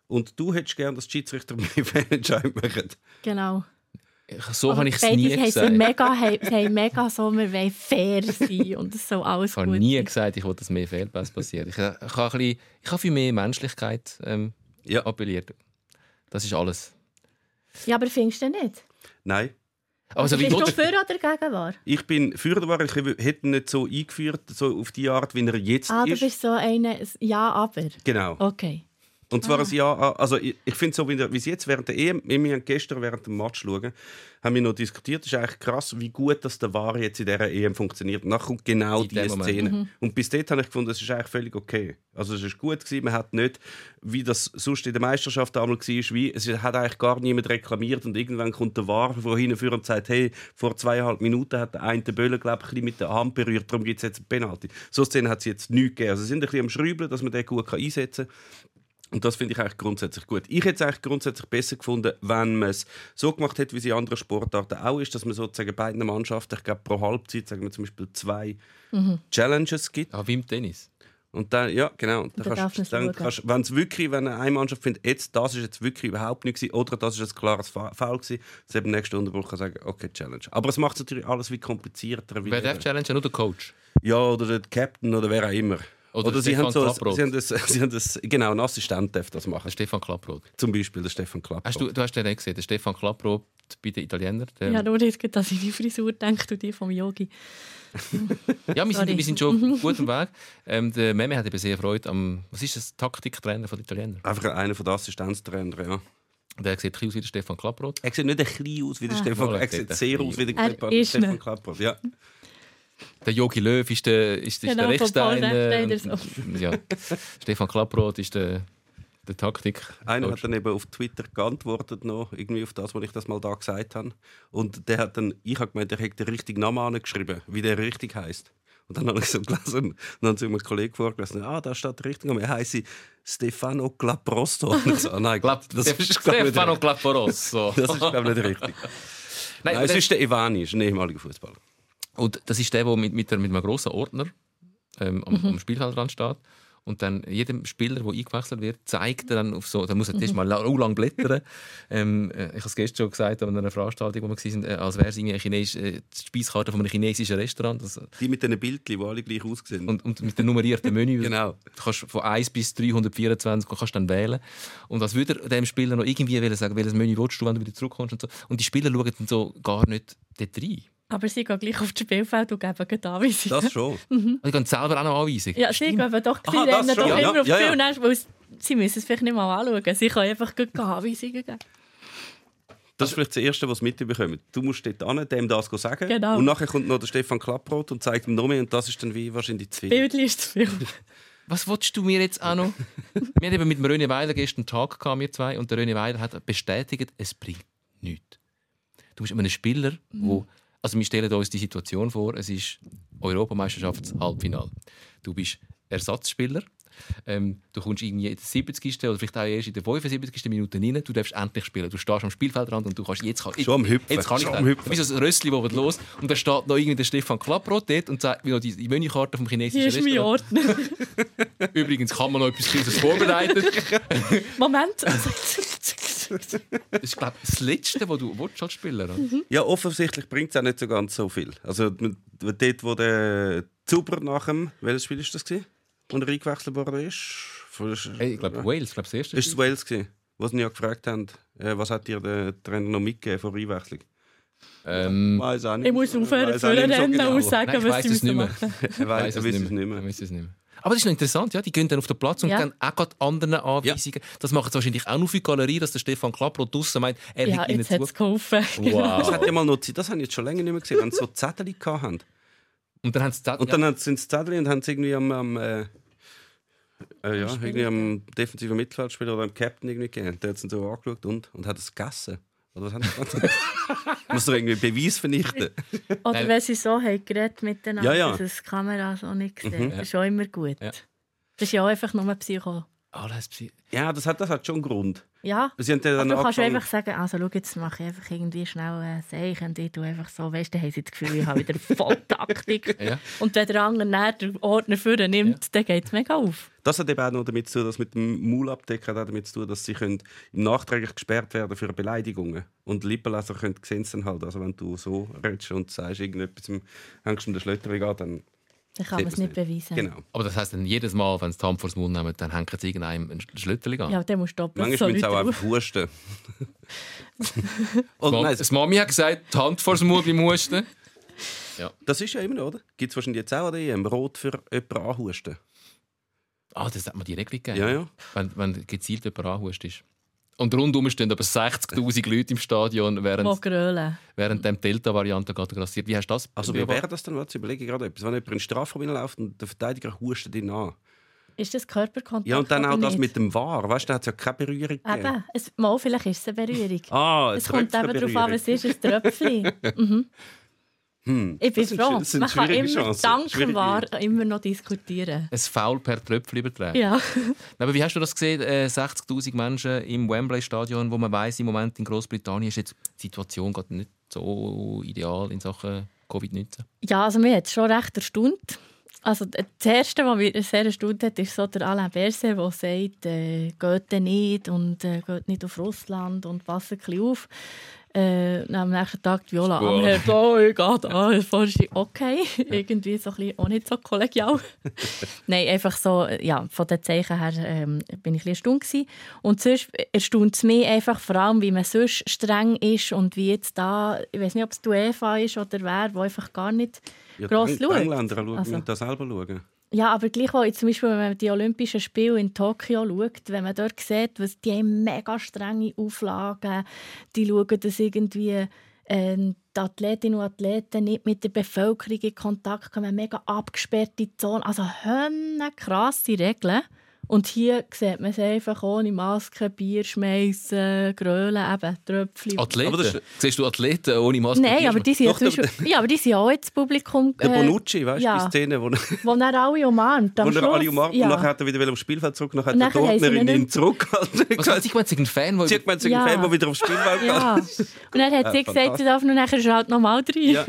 Und du hättest gern, dass die Schiedsrichter *laughs* mehr Fehlentscheidungen machen. Genau. So habe ich es nie gesagt. Mega, haben, haben mega so, wir wollen fair sein und es soll alles Ich habe gut nie sein. gesagt, ich will, dass mehr Fehlpässe passieren. Ich, ich, habe ein bisschen, ich habe für mehr Menschlichkeit ähm, Ja. appelliert. Das ist alles. Ja, aber findest du nicht? Nein. Also, wie Bist du für oder dagegen war? Ich bin für den ich hätte ihn nicht so eingeführt, so auf die Art, wie er jetzt Ah, du ist. bist so eine, ja, aber. Genau. Okay. Und zwar ein Jahr, also ich, ich finde so, wie es jetzt während der EM, wir haben gestern während dem Match schauen, haben wir noch diskutiert, es ist eigentlich krass, wie gut das der VAR jetzt in dieser EM funktioniert. Und dann kommt genau In diese. Szene. Und bis dort habe ich gefunden, es ist eigentlich völlig okay. Also es ist gut gewesen, man hat nicht, wie das sonst in der Meisterschaft einmal war, wie, es hat eigentlich gar niemand reklamiert und irgendwann kommt der VAR von hinten vor und sagt, hey, vor zweieinhalb Minuten hat der eine den Böllen, glaube ich, ein bisschen mit der Hand berührt, darum gibt es jetzt einen Penalty. So Szene hat es jetzt nichts gegeben. Also sie sind ein bisschen am Schrübeln, dass man den gut kann einsetzen kann. Und das finde ich eigentlich grundsätzlich gut. Ich hätte es eigentlich grundsätzlich besser gefunden, wenn man es so gemacht hätte, wie es in anderen Sportarten auch ist, dass man sozusagen beiden Mannschaften, ich glaube pro Halbzeit, sagen wir zum Beispiel zwei Challenges gibt. Ah, wie im Tennis. Und dann, ja, genau. Und dann dann kannst, man dann es schauen. kannst, wenn es wirklich, wenn eine Mannschaft findet, jetzt, das ist jetzt wirklich überhaupt nicht gewesen, oder das ist ein klares Foul gewesen, dass eben nächsten Unterbruch kann sagen, okay, Challenge. Aber es macht es natürlich alles wie komplizierter. Wie Wer darf Challenge? Nur der Coach. ja, oder der Captain oder wer auch immer. Oder Oder, sie, haben so, Klapproth. sie haben das, *laughs* sie haben das, genau, ein Assistent darf das machen. Der Stefan Klapproth. Zum Beispiel der Stefan Klapp. Hast du, du hast den nicht gesehen, der Stefan Klapproth bei den Italienern. Der, Ja, nur jetzt an seine Frisur denkt und die vom Yogi. *laughs* Ja, wir sind, wir sind schon auf gutem Weg. Ähm, der Meme hat eben sehr Freude am, was ist das, Taktiktrainer von den Italienern. Einfach einer von den Assistenztrainern, ja. Der sieht ein aus wie der Stefan Klapproth. Er sieht nicht ein bisschen aus wie der Ah. Stefan, er sieht sehr aus wie der Er Stefan. Klappert. Ja. Der Jogi Löw ist der, ist, ist Genau, der von Paul Rechstein. Rechsteiner äh, *laughs* ja. Stefan Klapproth ist der, der Taktik. Einer hat dann eben auf Twitter geantwortet, noch, irgendwie auf das, was ich das mal da gesagt habe. Und der hat dann, ich habe gemeint, der hat den richtigen Namen angeschrieben, wie der richtig heißt. Und dann habe ich so gelesen, und dann hat sich mir ein Kollege vorgelesen, ah, da steht der richtige Name, er heißt Stefano Claprosto. *laughs* Und so, ah, nein, Klapp, das ist, Stefano nicht, Klaporosso. *laughs* das ist, glaube ich, nicht richtig. Nein, Nein, es das- ist der Ivani, ist ein ehemaliger Fußballer. Und das ist der, der mit, mit, der, mit einem grossen Ordner ähm, am, am Spielfeldrand steht. Und dann jedem Spieler, der eingewechselt wird, zeigt er dann auf so, da muss er erst mal la- lang blättern. *laughs* ähm, äh, ich habe es gestern schon gesagt an einer Veranstaltung, wo wir waren, äh, als wäre es irgendwie eine Chines äh, die Speiskarte von einem chinesischen Restaurant. Das, Die mit diesen Bildchen, die alle gleich aussehen. und, und mit dem nummerierten Menü. *laughs* Genau. Du kannst von 1 bis 324 kannst dann wählen. Und als würde er dem Spieler noch irgendwie sagen, welches Menü willst du, wenn du wieder zurückkommst. Und, so. und die Spieler schauen dann so gar nicht dort rein. Aber sie gehen gleich auf das Spielfeld und geben gleich Anweisungen. Das schon. *laughs* Und die gehen selber auch noch Anweisungen. Ja, sie geben doch, sie Aha, rennen doch immer Ja, auf ja. Spiel, ja. weil sie müssen es vielleicht nicht mal anschauen. Sie können einfach gleich Anweisungen geben. Das ist vielleicht das Erste, was sie mitbekommen. Du musst dort an, dem das sagen. Genau. Und nachher kommt noch der Stefan Klapproth und zeigt ihm noch mehr. Und das ist dann wie wahrscheinlich zu viel. Bildlich ist zu viel. *laughs* Was willst du mir jetzt auch noch? *laughs* wir haben eben mit dem René Weiler gestern einen Tag gehabt, wir zwei, und der René Weiler hat bestätigt, es bringt nichts. Du bist einem Spieler, wo, also wir stellen uns die Situation vor, es ist Europameisterschafts-Halbfinale. Du bist Ersatzspieler, ähm, du kommst irgendwie in der 70. oder vielleicht auch erst in der 75. Minute rein, du darfst endlich spielen. Du stehst am Spielfeldrand und du kannst jetzt... Kann, Schon am Hüpfen, Jetzt kann ich am Hüpfen. Du bist so ein Rössli, das los und da steht noch irgendwie der Stefan Klapproth dort und sagt, wie noch die, die Menükarte vom chinesischen Hier ist mein. Ordner. *laughs* Übrigens kann man noch etwas Kleines vorbereiten. *laughs* Moment. *laughs* Das ist, glaube *laughs* ich, das Letzte, was du willst als Spieler willst. Ja, offensichtlich bringt es auch nicht so ganz so viel. Also dort, wo der Zuber nach dem... Welches Spiel war das? Gewesen, wo er eingewechselt worden ist? Hey, ich glaube, Wales, ich glaube, das erste. Ist es Wales gewesen, wo sie ja gefragt haben, äh, was hat dir der Trainer noch mitgegeben vor der Einwechslung? Ähm, Weiß auch nicht. Ich muss aufhören Weiß zu rennen genau. und sagen, Nein, ich was sie es nicht müssen mehr. machen. *laughs* Er weiß es nicht mehr. Ich weiss es nicht mehr. Aber das ist noch interessant, ja? die gehen dann auf den Platz und Ja. dann auch gerade anderen Anweisungen. Das macht wahrscheinlich auch noch für die Galerie, dass der Stefan Klapproth draussen meint, er Ja, hat ihnen jetzt hat es zu. geholfen. Das Wow. hat ja mal noch, das habe ich jetzt schon länger nicht mehr gesehen, wenn sie so Zettel hatten. Und dann sie Und dann sind sie Zettel und haben sie irgendwie am, am, äh, äh, ja, irgendwie am defensiven Mittelfeldspieler oder am Captain irgendwie gegeben. Der hat es dann so angeschaut und, und hat es gegessen. Oder was haben sie? *laughs* Muss doch irgendwie Beweis vernichten. Oder wenn sie so haben geredet miteinander, Ja, ja. dass es die Kamera so nicht sieht. Mhm. Das ist auch immer gut. Ja. Das ist ja auch einfach nur Psycho. Alles Psy Ja, das hat, das hat schon einen Grund. Ja, Sie haben dann aber du kannst angefangen- einfach sagen, also schau, jetzt mache ich einfach irgendwie schnell ein Zeichen und ich tue einfach so, weißt du, dann haben sie das Gefühl, ich habe wieder *laughs* voll Taktik. Ja. Und wenn der andere dann den Ordner vorne nimmt, dann geht es mega auf. Das hat eben auch noch damit zu tun, dass mit dem Maulabdecker hat auch damit zu tun, dass sie können im nachträglich gesperrt werden für Beleidigungen. Und Lippenleser können sehen es dann halt. Also wenn du so redest und sagst irgendetwas, im- hängst du um den Schlöttering an, dann Dann kann man es nicht beweisen. Genau. Aber das heisst dann jedes Mal, wenn sie die Hand vor den Mund nehmen, dann hängt sie irgendeinem ein Schlütterling an. Ja, dann musst du doppelt Manchmal so müssen sie auch einfach husten. *laughs* Und nein, Das Mami hat gesagt, die Hand vor den Mund beim Husten. das ist ja immer noch, oder? Gibt es wahrscheinlich jetzt auch an der EM Rot für jemanden anhusten? Ah, das hat die Regelung gegeben. Ja, ja. Wenn, wenn gezielt jemand anhustest. Und rundum stehen aber 60'000 Leute im Stadion, während, während dem Delta-Variante gerade grassiert. Wie hast du das Also wie wäre das dann? Warte, Ich überlege gerade etwas. Wenn jemand in den Strafraum läuft und der Verteidiger hustet ihn an. Ist das Körperkontakt Ja, und dann auch das nicht? mit dem War. Weißt du, da hat es ja keine Berührung gegeben. Eben, es, mal, vielleicht ist es eine Berührung. Ah, es kommt eben darauf an, was ist ein Tröpfchen. *laughs* mhm. Hm. Ich bin froh. sind Man kann immer Chancen. dank Schwierige- wahr immer noch diskutieren. Ein Foul per Tröpfchen übertragen. Ja. *laughs* Aber wie hast du das gesehen? Äh, 60'000 Menschen im Wembley-Stadion, wo man weiß im Moment in Großbritannien ist jetzt die Situation gerade nicht so ideal in Sachen Covid-19. ja, also mir hat es schon recht erstaunt. Also das Erste, was mich sehr erstaunt hat, ist so der Alain Berset, der sagt, äh, geht nicht und äh, geht nicht auf Russland und pass ein bisschen auf. Äh, am nächsten Tag die Viola Wow. anhört, oh, ich gehe da. Okay. *laughs* Irgendwie so ein bisschen auch nicht so kollegial. *laughs* Nein, einfach so, ja, von den Zeichen her ähm, bin ich ein bisschen erstaunt gewesen. Und sonst erstaunt es mich einfach vor allem, wie man sonst streng ist und wie jetzt da, ich weiß nicht, ob es die UEFA ist oder wer, wo einfach gar nicht Ja, gross die schaut. Engländer schauen, Also- müssen da selber schauen. Ja, aber gleich auch, jetzt zum Beispiel, wenn man die Olympischen Spiele in Tokio schaut, wenn man dort sieht, was die haben mega strenge Auflagen, die schauen, dass irgendwie ähm, die Athletinnen und Athleten nicht mit der Bevölkerung in Kontakt kommen, mega abgesperrte Zonen, also krasse Regeln. Und hier sieht man es einfach ohne Maske, Bier schmeißen, grölen, eben Tröpfchen. Athleten? Aber das ist- Siehst du Athleten ohne Maske? Nein, aber die sind, ja, Doch, Beispiel, ja, aber die sind ja auch ins Publikum. Der äh, Bonucci, weißt du, ja. die Szene, wo, Wo dann alle umarmt. wo er alle umarmt ja. und nachher hat er wieder aufs Spielfeld zurück, nachher hat Und der nachher haben sie Dortnerin ihn zurückgehalten. *laughs* Was hat sich gemeint? Ein Fan, der Sie sie Ja. Fan, der wieder aufs Spielfeld Ja. geht. Und dann hat sie Ja, gesagt, sie darf nur nachher schaut nochmal rein.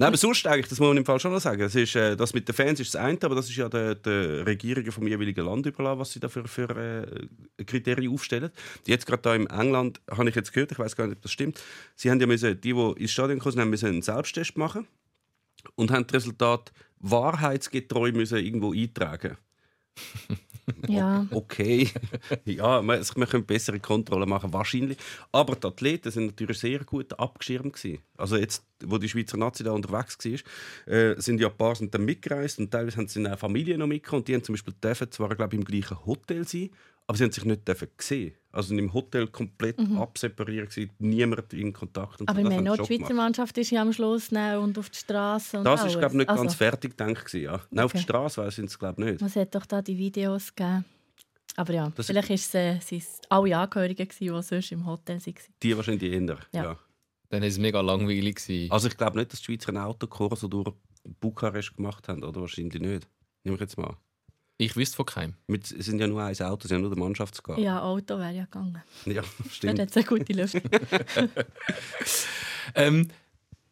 Nein, aber sonst eigentlich, das muss man im Fall schon noch sagen. Das, ist, äh, das mit den Fans ist das eine, aber das ist ja der, der Regierung vom jeweiligen Land überlassen, was sie dafür für äh, Kriterien aufstellen. Jetzt gerade da in England habe ich jetzt gehört, ich weiß gar nicht, ob das stimmt. Sie haben ja müssen, die, die ins Stadion gekommen sind, haben müssen einen Selbsttest machen und haben das Resultat wahrheitsgetreu müssen irgendwo eintragen. *laughs* Ja. Okay, *laughs* ja, man, man könnte bessere Kontrollen machen, wahrscheinlich. Aber die Athleten sind natürlich sehr gut abgeschirmt gewesen. Also jetzt, wo die Schweizer Nazi da unterwegs war, äh, sind ja ein paar sind dann mitgereist und teilweise haben sie eine Familie noch mitgekommen. Und die haben zum Beispiel dürfen zwar, glaube ich, im gleichen Hotel sein, aber sie haben sich nicht dürfen sehen. Also im Hotel komplett absepariert gewesen, niemand in Kontakt. Und Mhm. Aber meine, sie die Schweizer gemacht. Mannschaft ist ja am Schluss und auf die Straße. Das alles. ist glaube ich nicht also, ganz fertig gedacht gewesen, ja. Nein, auf die Okay. Straße sind es glaube ich nicht. Es hat doch da die Videos gegeben. Aber ja, Das- vielleicht ist es, äh, sind es alle Angehörigen, gewesen, die sonst im Hotel waren. Die wahrscheinlich eher. Ja. ja. Dann war es mega langweilig. gewesen. Also ich glaube nicht, dass die Schweizer einen Autokurs durch Bukarest gemacht haben, oder wahrscheinlich nicht. Nehme ich jetzt mal. an. Ich wüsste von keinem. Mit, es sind ja nur ein Auto, es ist ja nur der Mannschaftsgar. Ja, Auto wäre ja gegangen. ja Dort stimmt. hat es eine gute Luft. *laughs* Ähm,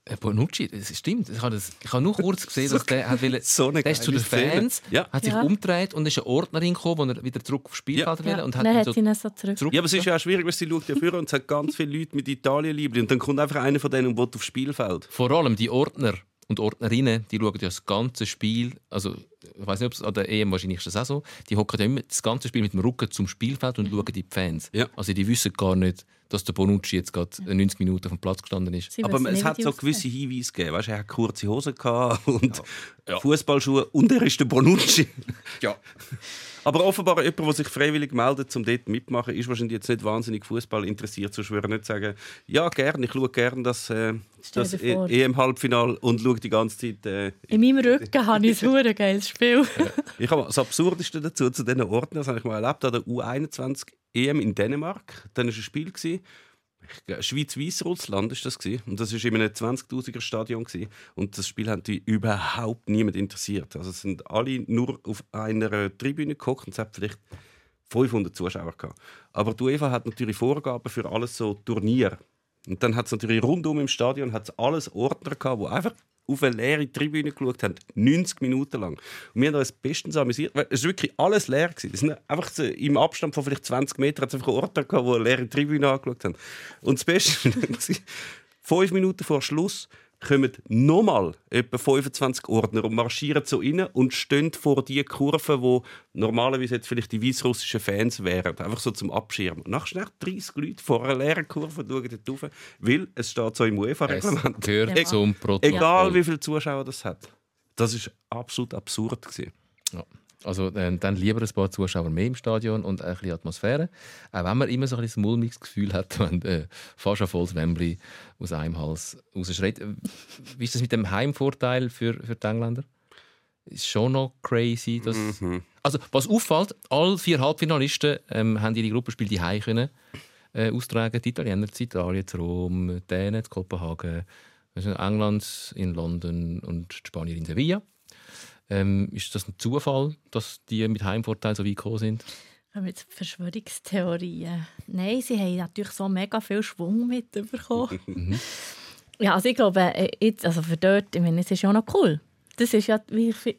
äh, Bonucci, das stimmt. Ich habe, das, ich habe nur kurz gesehen, dass der hat wollen, So eine der ist zu den. Fans, Ja. hat sich Ja. umgedreht und ist eine Ordnerin gekommen, die er wieder zurück aufs Spielfeld will ja. und hat dann ihn hat so ihn so zurück. zurück. Ja, aber es ist ja auch schwierig, weil sie schaut ja vor und es hat ganz viele Leute mit Italien lieben. Und dann kommt einfach einer von denen und will aufs Spielfeld. Vor allem die Ordner und Ordnerinnen, die schauen ja das ganze Spiel, also ich weiß nicht, ob es an der EM wahrscheinlich ist das auch so, die hocken ja immer das ganze Spiel mit dem Rücken zum Spielfeld und schauen die Fans. Ja. Also die wissen gar nicht, dass der Bonucci jetzt gerade 90 Minuten auf dem Platz gestanden ist. Sie Aber es hat so gewisse. Hinweise gegeben. Weißt, er hat kurze Hosen gehabt und Fußballschuhe und er ist der Bonucci. Ja. Aber offenbar jemand, der sich freiwillig meldet, um dort mitmachen, ist wahrscheinlich jetzt nicht wahnsinnig Fußball interessiert. Sonst würde er nicht sagen, ja, gerne, ich schaue gerne das, äh, das dir vor. E- EM-Halbfinal und schaue die ganze Zeit. Äh, In meinem Rücken habe ich ein *laughs* geiles Spiel. ich habe das Absurdeste dazu, zu diesen Orten, das habe ich mal erlebt, an der U21 EM in Dänemark. Dann war ein Spiel. Gewesen. Schweiz-Weiss-Russland ist das und das ist in einem 20.000er Stadion und das Spiel hat die überhaupt niemand interessiert. Also es sind alle nur auf einer Tribüne geguckt und es hat vielleicht 500 Zuschauer gehabt. Aber die UEFA hat natürlich Vorgaben für alles so Turnier. Und dann hat es natürlich rundum im Stadion hat's alles Ordner gehabt, wo einfach auf eine leere Tribüne geschaut haben, 90 Minuten lang. Und wir haben uns bestens amüsiert, weil es war wirklich alles leer. Gewesen. Einfach so, im Abstand von vielleicht 20 Metern hat es einfach Orte gehabt, wo eine leere Tribüne angeschaut haben. Und das Beste *laughs* war, fünf Minuten vor Schluss kommen nochmal etwa 25 Ordner und marschieren so rein und stehen vor die Kurve, wo normalerweise jetzt vielleicht die weißrussischen Fans wären, einfach so zum Abschirmen. Nach schnell 30 Leute vor einer leeren Kurve schauen dort rauf, weil es steht so im UEFA-Reglement. Gehört Ja. zum Protokoll. Egal wie viele Zuschauer das hat. Das ist absolut absurd gewesen. Ja. Also äh, dann lieber ein paar Zuschauer mehr im Stadion und ein bisschen Atmosphäre. Auch wenn man immer so ein bisschen ein mulmiges Gefühl hat, *laughs* wenn äh, fast ein volles Wembley aus einem Hals rausschreit. Äh, Wie ist das mit dem Heimvorteil für, für die Engländer? Ist schon noch crazy. Dass Mhm. Also was auffällt, alle vier Halbfinalisten ähm, haben ihre Gruppenspiele die Heim können äh, austragen. Die Italiener in Italien, in Rom, die Dänen in Kopenhagen, also England in London und die Spanier in Sevilla. Ähm, ist das ein Zufall, dass die mit Heimvorteil so weit gekommen sind? Haben wir jetzt Verschwörungstheorien? Nein, sie haben natürlich so mega viel Schwung mitbekommen. *laughs* ja, also ich glaube, äh, jetzt, also für dort, ich meine, es ist ja noch cool. Das ist ja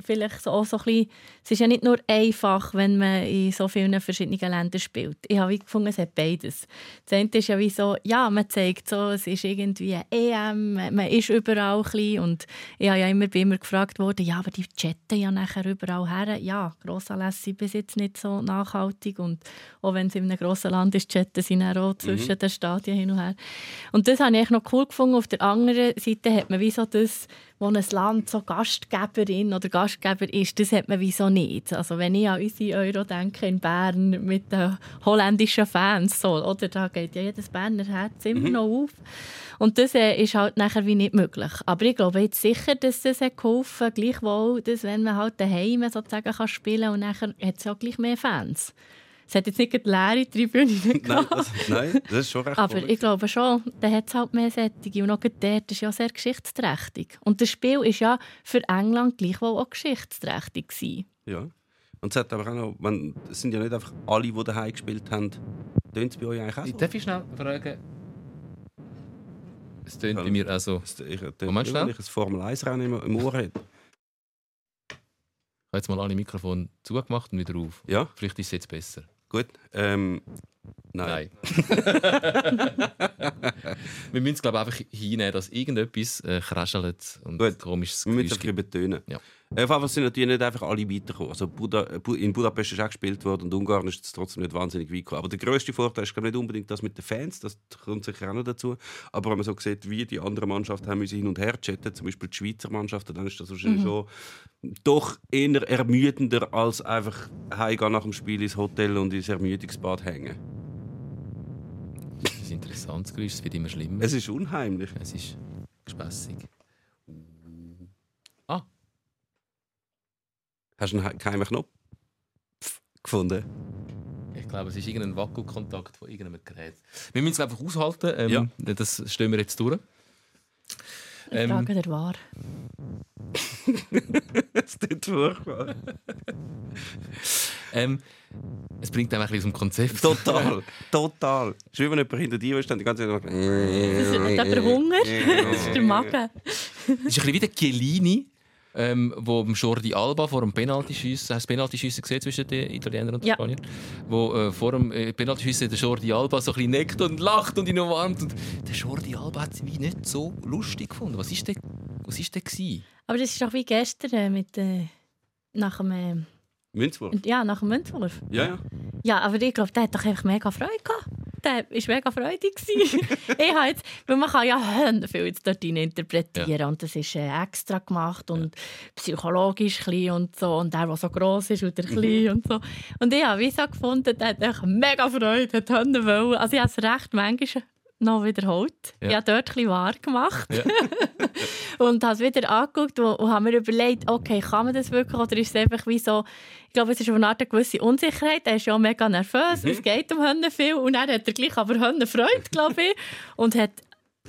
vielleicht auch so ein bisschen, es ist ja nicht nur einfach, wenn man in so vielen verschiedenen Ländern spielt. Ich habe gefunden, es hat beides. Das eine ist ja wie so, ja, man zeigt so, es ist irgendwie eine EM, man ist überall ein bisschen und ich habe ja immer, bin immer gefragt worden, ja, aber die chatten ja nachher überall her. Ja, Grossanlässe sind bis jetzt nicht so nachhaltig und auch wenn es in einem grossen Land ist, chatten sie dann auch zwischen den Stadien hin und her. Und das habe ich noch cool gefunden. Auf der anderen Seite hat man wie so das, wo ein Land so Gastgeberin oder Gastgeber ist, das hat man wieso nicht. Also wenn ich an unsere Euro denke in Bern mit den holländischen Fans, so, oder, da geht ja jedes Berner Herz immer noch auf. Und das äh, ist halt nachher wie nicht möglich. Aber ich glaube jetzt sicher, dass das hat geholfen gleichwohl, dass wenn man halt daheim sozusagen kann spielen und nachher hat es ja gleich mehr Fans. Es hat jetzt nicht gerade leere Tribünen *laughs* Nein, das, nein, das ist schon recht Aber cool. ich glaube schon, da hat es halt mehr Sättige. Und auch dort ist ja sehr geschichtsträchtig. Und das Spiel war ja für England gleichwohl auch geschichtsträchtig. Gewesen. Ja. Und es hat aber auch noch, man, es sind ja nicht einfach alle, die daheim gespielt haben, tönt es bei euch eigentlich auch so? Darf ich schnell fragen? Es tönt Ja. bei mir auch so. Es- Ich, ich, Moment schnell. wenn ich ein Formel-1-Rennen im, im Ohr habe. Ich habe jetzt mal alle Mikrofone zugemacht und wieder auf. Ja, Vielleicht ist es jetzt besser. Gut. Ähm, nein. *laughs* Wir müssen es glaube ich, einfach hinnehmen, dass irgendetwas äh, kraschelt und Gut. komisches Wir müssen es ein bisschen gibt. betonen. Ja. Äh, Auf jeden Fall sind natürlich nicht einfach alle weitergekommen. Also Buda, Bu- in Budapest ist auch gespielt worden und Ungarn ist es trotzdem nicht wahnsinnig weit gekommen. Aber der grösste Vorteil ist glaube nicht unbedingt das mit den Fans, das kommt sicher auch noch dazu. Aber wenn man so sieht, wie die anderen Mannschaften haben müssen hin und her chatten, zum Beispiel die Schweizer Mannschaft, dann ist das wahrscheinlich schon doch eher ermüdender als einfach heimgehen nach dem Spiel ins Hotel und ins Ermüdungsbad hängen. Das ist Geräusch, es wird immer schlimmer. Es ist unheimlich. Es ist gespässig. Ah, Hast du einen geheimen Knopf gefunden? ich glaube, es ist irgendein Wackelkontakt von irgendeinem Gerät. Wir müssen es einfach aushalten. Ähm, Ja. Das stehen wir jetzt durch. Ich Ähm, frage der war. Das *laughs* ist furchtbar. *laughs* Ähm, es bringt einem ein bisschen aus dem Konzept. Total, *laughs* total. Es ist wie wenn jemand hinter dir ist, dann die ganze Zeit Das ist, hat jemand Hunger? das ist der Magen. Es ist ein bisschen wie der Chiellini, ähm, wo Jordi Alba vor dem Penaltyschiessen, hast du Penaltyschiessen gesehen zwischen den Italienern und den Ja. Spaniern? Wo äh, vor dem äh, Penaltyschiessen der Jordi Alba so ein bisschen neckt und lacht und ihn umarmt. Und der Jordi Alba hat es wie nicht so lustig gefunden. Was ist der, was ist der gewesen? Aber das ist doch wie gestern äh, mit, äh, nach dem, äh, Münzwurf. ja, nach dem Münzwurf. Ja, ja. Ja, aber ich glaube, der hat doch einfach mega Freude gehabt. Der war mega freudig. *laughs* ich habe jetzt, weil man kann ja viel jetzt dort rein interpretieren und das ist äh, extra gemacht und psychologisch klein und so und der, der so gross ist und der klein und so. Und ich habe wie so gefunden, der hat echt mega Freude, hat Hände wollen. Also ich habe es recht manchmal noch wiederholt. Ja. Ich habe dort ein wahr gemacht. Ja. *laughs* und habe es wieder angeguckt und, und habe mir überlegt, okay, kann man das wirklich oder ist es einfach wie so, ich glaube, es ist auf eine Art eine gewisse Unsicherheit. Er ist ja mega nervös, es geht um Hunde viel und dann hat er gleich aber Hunde Freude, glaube ich. *laughs* Und hat,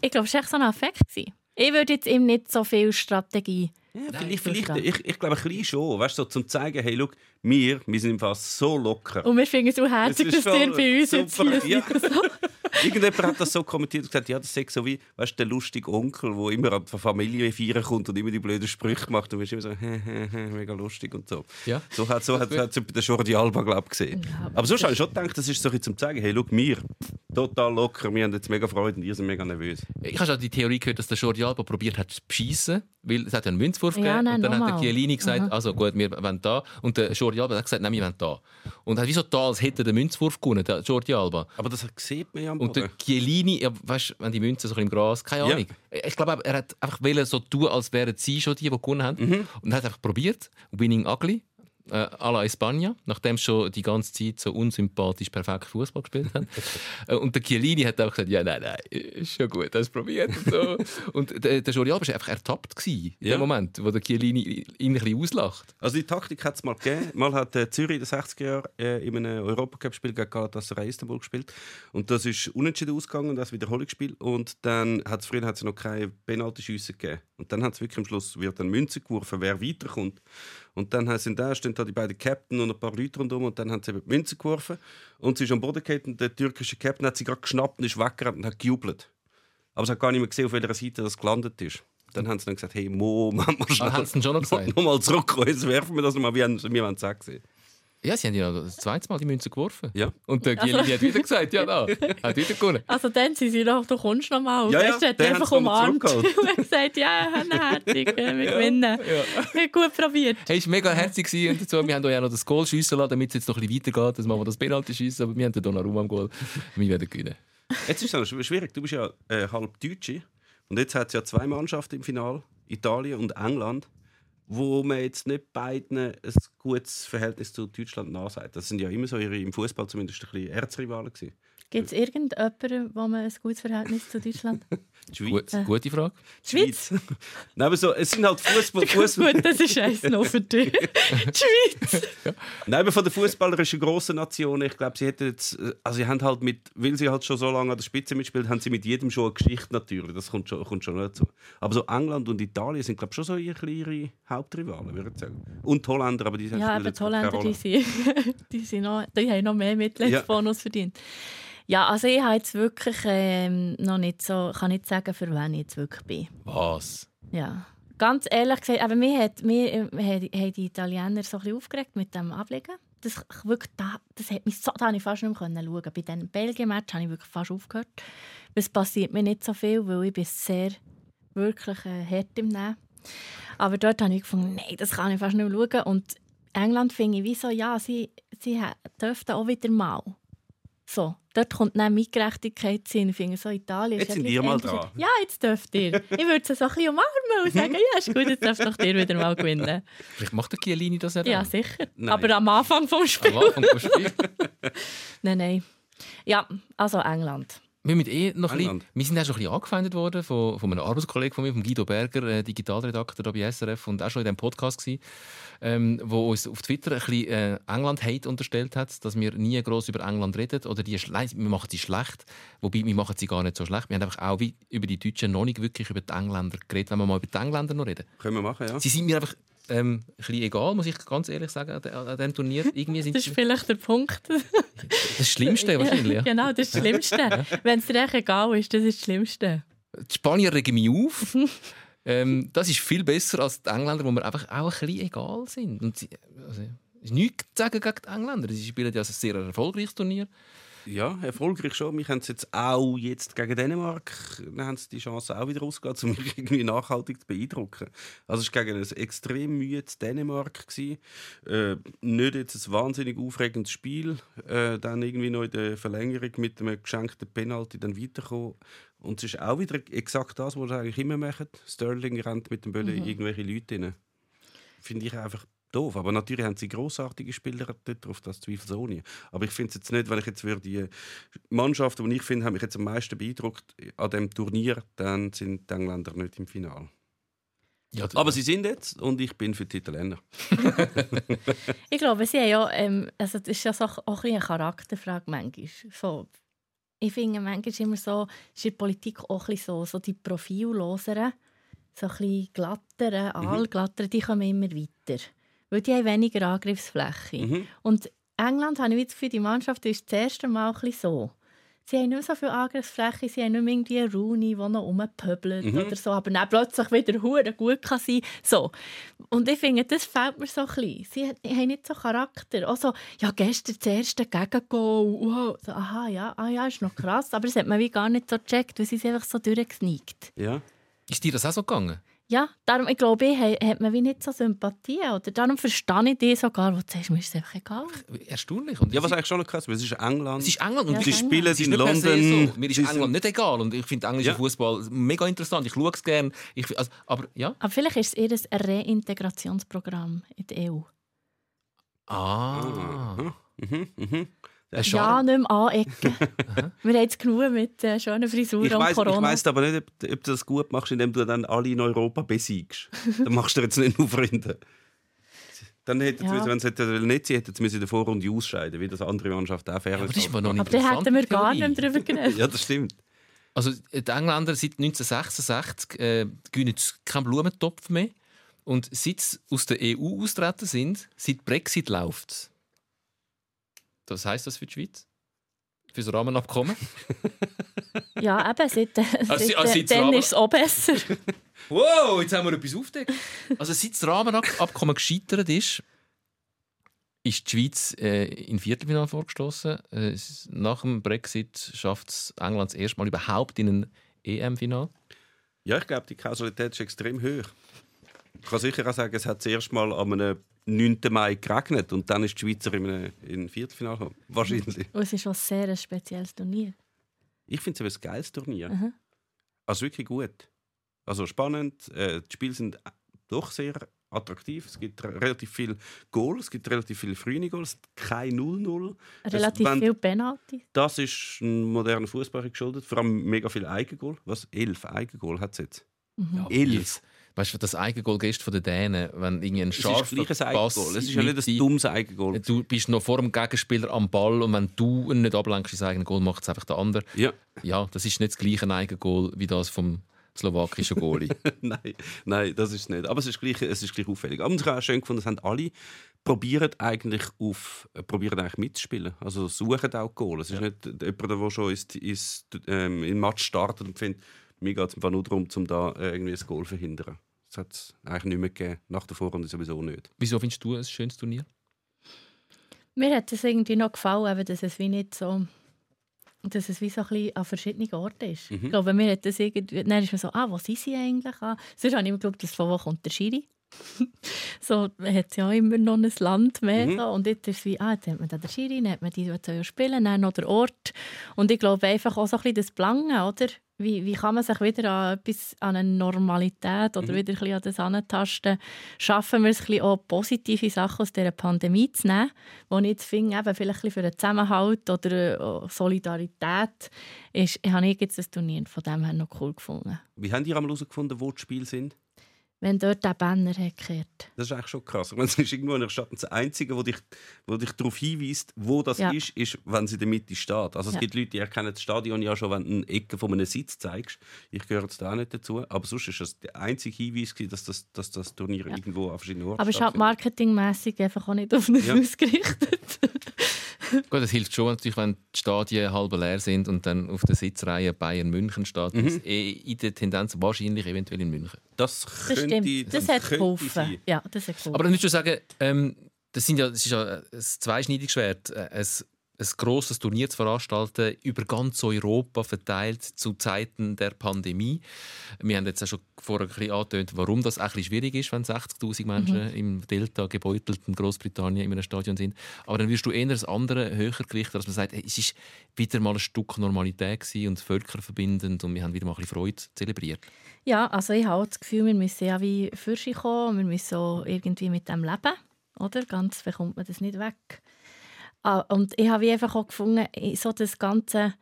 ich glaube, es war echt so ein Effekt. Gewesen. Ich würde jetzt ihm nicht so viel Strategie Ja, vielleicht, vielleicht, ich, ich glaube, ein bisschen schon. Weißt du, so, zum zeigen, hey, schau, wir, wir sind fast so locker. Und wir finden es so herzig, dass ihr bei uns jetzt super, hier ja. *laughs* So. Irgendjemand hat das so kommentiert und gesagt, ja, das sei so wie, weißt du, der lustige Onkel, der immer an die Familie feiern kommt und immer die blöden Sprüche macht und du bist immer so, *laughs* hä, hä, hä, mega lustig und so. Ja. So hat so hat, hat der Jordi Alba, glaube ich, gesehen. Ja, aber aber sonst habe ich schon gedacht, das ist so ein zum zeigen, hey, schau, wir, total locker, wir haben jetzt mega Freude und ihr seid mega nervös. Ich habe schon die Theorie gehört, dass der Jordi Alba probiert hat zu beschissen, weil es hat ja einen Münzwurf Ja, gegeben nein, und dann hat der. Chiellini gesagt, Aha. also gut, wir wollen da und der Jordi Alba hat gesagt, nein, wir wollen da. Und hat wie so da, als hätte er den Münzwurf gewonnen, der Jordi Alba. Aber das sieht man ja am Und der. Chiellini, ja, weißt, wenn die Münze so ein im Gras, keine Ja. Ahnung. Ich glaube, er hat einfach so tun, als wären sie schon die, die gewonnen haben. Mhm. Und hat einfach probiert, Winning Ugly, äh, à la España, nachdem sie schon die ganze Zeit so unsympathisch perfekt Fußball gespielt haben. *laughs* Äh, und der Chiellini hat einfach gesagt, ja, nein, nein, ist schon gut, das probiert und so. *laughs* und der, der Jordi Alba war einfach ertappt gewesen, in Ja. dem Moment, wo der Chiellini ihn ein bisschen auslacht. Also die Taktik hat es mal gegeben. Mal hat äh, Zürich in den 60er Jahren äh, in einem Europacup-Spiel gegen Galatasaray Istanbul gespielt. Und das ist unentschieden ausgegangen, das Wiederholungsspiel. Und dann hat es früher hat's noch keine Penaltyschüsse gegeben. Und dann hat es wirklich am Schluss wird dann Münze geworfen, wer weiterkommt. Und dann sind da, stehen da die beiden Captain und ein paar Leute rundherum und dann haben sie eben die Münze geworfen. Und sie ist am Boden gefallen und der türkische Captain hat sie gerade geschnappt und ist weggerannt und hat gejubelt. Aber sie hat gar nicht mehr gesehen, auf welcher Seite das gelandet ist. Dann haben sie dann gesagt, hey Mo, machen wir schnell. Ah, haben sie schon noch gesagt? Nochmal zurückkommen, *laughs* jetzt werfen wir das nochmal, wie haben- wir wollen es auch sehen. Ja, sie haben ja das zweite Mal die Münze geworfen. Ja. Und der Also- Chiellini hat wieder gesagt, ja, da, *laughs* hat wieder gewonnen. Also dann sind sie doch, du kommst noch mal. Ja, ja, Weißt du, hat einfach umarmt *laughs* und hat gesagt, ja, herzig, äh, wir gewinnen. Wir haben gut probiert. Hey, es war mega herzig. Und dazu, wir haben euch auch noch das Goal schiessen lassen, damit es jetzt noch ein bisschen weitergeht. Dass machen wir das Penalty schiessen, aber wir haben den Donnarumma am Goal. Wir werden gewinnen. Jetzt ist es noch schwierig, du bist ja äh, halb Deutsche und jetzt hat es ja zwei Mannschaften im Finale, Italien und England, wo man jetzt nicht beiden ein gutes Verhältnis zu Deutschland nachsagt. Das sind ja immer so ihre, im Fußball zumindest ein bisschen Erzrivalen gewesen. Gibt es irgendjemanden, wo man ein gutes Verhältnis zu Deutschland *laughs* hat? Schweiz. gute Frage. Die Schweiz? *laughs* Nein, aber so, es sind halt Fußball, *laughs* Fußball. Gut, das ist eins noch für dich. Die Schweiz. Nein, aber von der fußballerischen grossen Nation, ich glaube, sie hätten jetzt, äh, also sie haben halt mit, weil sie halt schon so lange an der Spitze mitspielen, haben sie mit jedem schon eine Geschichte natürlich. Das kommt schon, kommt schon dazu. Aber so England und Italien sind glaube ich schon so ihre, ihre Hauptrivalen, würde ich sagen. Und die Holländer, aber die Ja, spielen aber die Holländer, die, sind, die, sind noch, die haben noch mehr Mitgliedsbonus verdient. Ja, also ich habe jetzt wirklich ähm, noch nicht so, kann nicht sagen, für wen ich jetzt wirklich bin. Was? Ja. Ganz ehrlich gesagt, aber mir hat, mir, äh, haben die Italiener so ein bisschen aufgeregt mit dem Ablegen. Das, ich wirklich, da, das hat mich so, da ich fast nicht mehr schauen. Bei diesem Belgien-Match habe ich wirklich fast aufgehört. Es passiert mir nicht so viel, weil ich bin sehr wirklich äh, hart im Nehmen. Aber dort habe ich gefunden, nein, das kann ich fast nicht mehr schauen. Und England finde ich wie so, ja, sie, sie dürften auch wieder mal. So, dort kommt dann Mitgerechtigkeit hin. Ich finde so, Italien ist Jetzt sind ihr mal dran. Ja, jetzt dürft ihr. Ich würde es so ein bisschen umarmen und sagen, *laughs* ja, ist gut, jetzt dürft doch ihr wieder mal gewinnen. Vielleicht macht der Chiellini das ja dann. Ja, sicher. Nein. Aber am Anfang vom Spiel. Am Anfang des Spiels. *laughs* Nein, nein. Ja, also England. Wir, müssen eh noch ein bisschen, wir sind auch schon ein bisschen angefeindet worden von, von einem Arbeitskollegen von mir, von Guido Berger, äh, Digitalredakteur da bei SRF und auch schon in diesem Podcast gewesen, ähm, wo uns auf Twitter ein bisschen äh, England-Hate unterstellt hat, dass wir nie groß über England reden oder die schle- wir machen sie schlecht, wobei wir machen sie gar nicht so schlecht. Wir haben einfach auch wie über die Deutschen noch nicht wirklich über die Engländer geredet, wenn wir mal über die Engländer noch reden. Können wir machen, ja. Sie sind mir einfach ähm, ein bisschen egal, muss ich ganz ehrlich sagen, an, an diesem Turnier. Irgendwie *laughs* sind Das ist vielleicht der Punkt. das Schlimmste *laughs* wahrscheinlich. Ja. Genau, das ist das Schlimmste. Wenn es dir echt egal ist, das ist das Schlimmste. Die Spanier regen mich auf. *laughs* ähm, das ist viel besser als die Engländer, wo mir einfach auch ein bisschen egal sind. Und sie, also, es ist nichts zu sagen gegen die Engländer. Sie spielen ja ein sehr erfolgreiches Turnier. Ja, erfolgreich schon. Wir haben es jetzt auch jetzt gegen Dänemark, dann haben sie die Chance auch wieder ausgegangen, um mich irgendwie nachhaltig zu beeindrucken. Also es war gegen ein extrem müdes Dänemark. Gewesen. Äh, nicht jetzt ein wahnsinnig aufregendes Spiel. Äh, dann irgendwie noch in der Verlängerung mit einem geschenkten Penalty dann weitergekommen. Und es ist auch wieder exakt das, was sie eigentlich immer machen. Sterling rennt mit dem Böllen in irgendwelche Leute rein. Finde ich einfach doof. Aber natürlich haben sie grossartige Spieler dort drauf, das zweifelsohne. Aber ich finde es jetzt nicht, wenn ich jetzt würde die Mannschaften, die ich finde, haben mich jetzt am meisten beeindruckt an dem Turnier, dann sind die Engländer nicht im Finale. Ja, Aber sie sind jetzt und ich bin für die Italiener. *laughs* Ich glaube, sie haben ja, ähm, also das ist ja so auch ein bisschen eine Charakterfrage manchmal. So, ich finde manchmal immer so, ist in der Politik auch ein bisschen so, so die Profilloseren, so ein bisschen glatteren, allglatteren, die kommen immer weiter. Weil die haben weniger Angriffsfläche. Mhm. Und England, habe ich das Gefühl, die Mannschaft ist das erste Mal ein bisschen so. Sie haben nicht mehr so viel Angriffsfläche, sie haben nicht mehr irgendwie einen Rooney, der noch rumpöbelt Mhm. oder so, aber dann plötzlich wieder hure gut kann sein so. Und ich finde, das fehlt mir so ein bisschen. Sie hat- haben nicht so Charakter. Also, ja, gestern das erste Gegengol, wow. So, aha, ja, ah, ja, ist noch krass, aber das hat man wie gar nicht so gecheckt, weil sie es einfach so durchgesneakt. Ja. Ist dir das auch so gegangen? Ja, darum, ich glaube, ich, hat man wie nicht so Sympathie. Oder darum verstehe ich dich sogar, wo du sagst, mir ist es einfach egal. Erstaunlich. Und ja, was eigentlich schon noch krass ist, weil es ist England. es ist England und Ja, sie spielen in London. So. Mir ist Sie England nicht egal und ich finde englischen Ja. Fußball mega interessant. Ich schaue es gerne. Ich, also, aber ja. Aber vielleicht ist es eher ein Reintegrationsprogramm in der EU. Ah. Mhm. Mhm. Mhm. Ein Ja, nicht mehr anecken. Wir haben es genug mit äh, schönen Frisuren Ich und weiß, ich Corona. weiss aber nicht, ob, ob du das gut machst, indem du dann alle in Europa besiegst. *laughs* dann machst du jetzt nicht nur Freunde. Dann hätten Ja. wenn sie hätten nicht sie hätten sie in der Vorrunde ausscheiden, wie das andere Mannschaft auch fair Aber das ist aber noch Aber da hätten wir gar nicht mehr drüber geredet. *laughs* Ja, das stimmt. Also die Engländer seit 1966 äh, gewinnen keinen Blumentopf mehr. Und seit sie aus der EU austreten sind, seit Brexit läuft Was heisst das für die Schweiz? Für das Rahmenabkommen? *laughs* Ja, eben, seit, Also, seit, also jetzt dann ist es auch besser. *laughs* Wow, jetzt haben wir etwas aufgedeckt. Also seit das Rahmenabkommen gescheitert ist, ist die Schweiz äh, in Viertelfinale vorgestoßen. Äh, nach dem Brexit schafft es England das erste Mal überhaupt in ein EM-Final. Ja, ich glaube, die Kausalität ist extrem hoch. Ich kann sicher auch sagen, es hat zuerst mal am einem 9. Mai geregnet und dann ist die Schweizer in einem in ein Viertelfinale gekommen. Wahrscheinlich. Und es ist auch sehr ein spezielles Turnier. Ich finde es ein geiles Turnier. Mhm. Also wirklich gut. Also spannend. Äh, die Spiele sind doch sehr attraktiv. Es gibt re- relativ viel Goal, es gibt relativ viele frühe Goals, kein 0-0. Das- Relativ wenn- viel Penalty. Das ist ein moderner Fußball geschuldet. Vor allem mega viel Eigengoal. Was? Elf Eigengoal hat es jetzt. Mhm. Elf. Weißt du, das Eigengoal gestern von den Dänen, wenn irgendwie ein Es ist scharfer gleich ein Pass Eigengoal. Es ist ja nicht ein dummes Eigengoal. Du bist noch vor dem Gegenspieler am Ball und wenn du ihn nicht ablenkst ins eigene Goal, macht es einfach der andere. Ja. Ja, das ist nicht das gleiche Eigengoal wie das vom slowakischen Goalie. *laughs* nein, nein, das ist es nicht. Aber es ist gleich, es ist gleich auffällig. Aber ich habe auch schön gefunden, es haben alle probieren eigentlich auf, probieren eigentlich mitzuspielen. Also suchen auch Goal. Es ist nicht jemand, der schon ins, ins, ähm, im Match startet und findet, mir geht es einfach nur darum, um da irgendwie ein Goal zu verhindern. Das hat es eigentlich nicht mehr gegeben. Nach der Vorrunde sowieso nicht. Wieso findest du ein schönes Turnier? Mir hat es irgendwie noch gefallen, dass es wie nicht so dass es wie so ein bisschen an verschiedenen Orten ist. Ich glaube, mir hat das irgendwie, dann ist man so, ah, wo sind sie eigentlich? Ah, sonst habe ich immer geschaut, dass von wo kommt der Schiri. *laughs* so hat es ja immer noch ein Land mehr. Mhm. So. Und jetzt ist es wie, ah, jetzt hat man da den Schiri, dann hat man die, die spielen, dann noch der Ort. Und ich glaube einfach auch so ein bisschen das Belangen, oder? Wie, wie kann man sich wieder an, etwas, an eine Normalität oder wieder ein bisschen an das antasten? Schaffen wir es ein bisschen auch positive Sachen aus dieser Pandemie zu nehmen, wo ich jetzt finde, eben vielleicht ein bisschen für den Zusammenhalt oder äh, Solidarität, ist, habe ich jetzt das Turnier von dem her noch cool gefunden. Wie haben die einmal herausgefunden, wo die Spiele sind? Wenn dort der Banner gekehrt. Das ist eigentlich schon krass. Ich meine, es ist irgendwo in der Stadt das Einzige, wo dich, wo dich darauf hinweist, wo das Ja. ist, ist, wenn sie in der Mitte steht. Also es Ja. gibt Leute, die erkennen das Stadion ja schon, wenn du eine Ecke von einem Sitz zeigst. Ich gehöre jetzt da auch nicht dazu. Aber sonst ist das der einzige Hinweis, gewesen, dass das, dass das Turnier Ja. irgendwo an verschiedenen Orten Aber es ist halt marketingmässig einfach auch nicht auf uns Ja. ausgerichtet. *laughs* Gut, es hilft schon natürlich, wenn die Stadien halb leer sind und dann auf der Sitzreihe Bayern München steht. Mhm. Das ist eh in der Tendenz wahrscheinlich eventuell in München. Das Das könnte, stimmt. Das, hat könnte geholfen. sein. Ja, das hat geholfen. Aber dann würdest du sagen, ähm, das, sind ja, das ist ja ein zweischneidiges Schwert. Äh, Ein, ein grosses Turnier zu veranstalten, über ganz Europa verteilt zu Zeiten der Pandemie. Wir haben jetzt auch schon vorher ein bisschen angetönt, warum das auch ein bisschen schwierig ist, wenn 60'000 Menschen im Delta gebeutelten Großbritannien in einem Stadion sind. Aber dann wirst du eher das andere höher gewichten, dass man sagt, hey, es ist wieder mal ein Stück Normalität gewesen und völkerverbindend und wir haben wieder mal ein bisschen Freude zelebriert. Ja, also ich habe das Gefühl, wir müssen ja wie für sich kommen, wir müssen auch irgendwie mit dem leben. oder? Ganz bekommt man das nicht weg. Ah, und ich habe einfach auch gefunden, so das ganze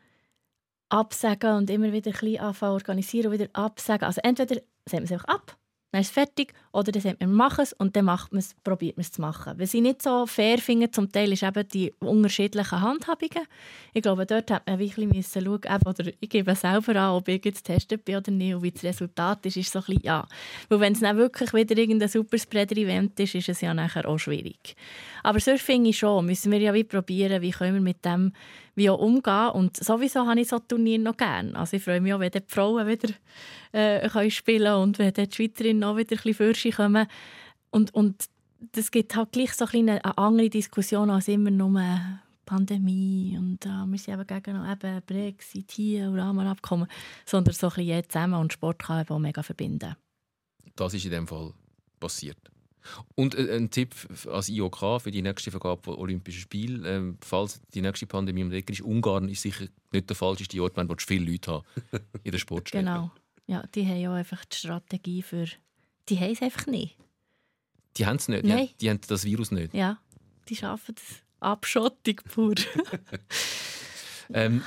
Absagen und immer wieder ein bisschen anfangen organisieren und wieder absagen. Also entweder sagt man es einfach ab, dann ist es fertig, oder dann sagt man, machen es und dann macht man es, probiert man es zu machen. Was ich nicht so fair finde, zum Teil, ist eben die unterschiedlichen Handhabungen. Ich glaube, dort hat man wirklich müssen schauen, oder ich gebe selber an, ob ich jetzt getestet bin oder nicht und wie das Resultat ist, ist so ein bisschen, ja. Weil wenn es dann wirklich wieder irgendein Superspreader-Event ist, ist es ja nachher auch schwierig. Aber sonst finde ich schon, müssen wir ja wie probieren, wie können wir mit dem wie auch umgehen. Und sowieso habe ich so Turnier noch gerne. Also ich freue mich auch, wenn die Frauen wieder äh, können spielen und wenn die Schweizerinnen auch wieder ein bisschen Fürsche kommen. Und, und das gibt halt gleich so ein eine andere Diskussion als immer nur Pandemie und äh, wir sind eben gegen eben Brexit hier und Rahmenabkommen, sondern so ein bisschen jeder zusammen und Sport kann eben auch mega verbinden. Das ist in dem Fall passiert. Und äh, ein Tipp als IOK für die nächste Vergabe von Olympischen Spielen, ähm, falls die nächste Pandemie um die Ecke ist, Ungarn ist sicher nicht der falscheste Ort, wenn du viele Leute haben *laughs* in der Sportstätte. Genau. Ja, die haben ja einfach die Strategie für... Die haben es einfach nicht. Die haben es nicht? Nein. Die, die haben das Virus nicht? Ja, die schaffen das. Abschottung pur. *laughs* ähm,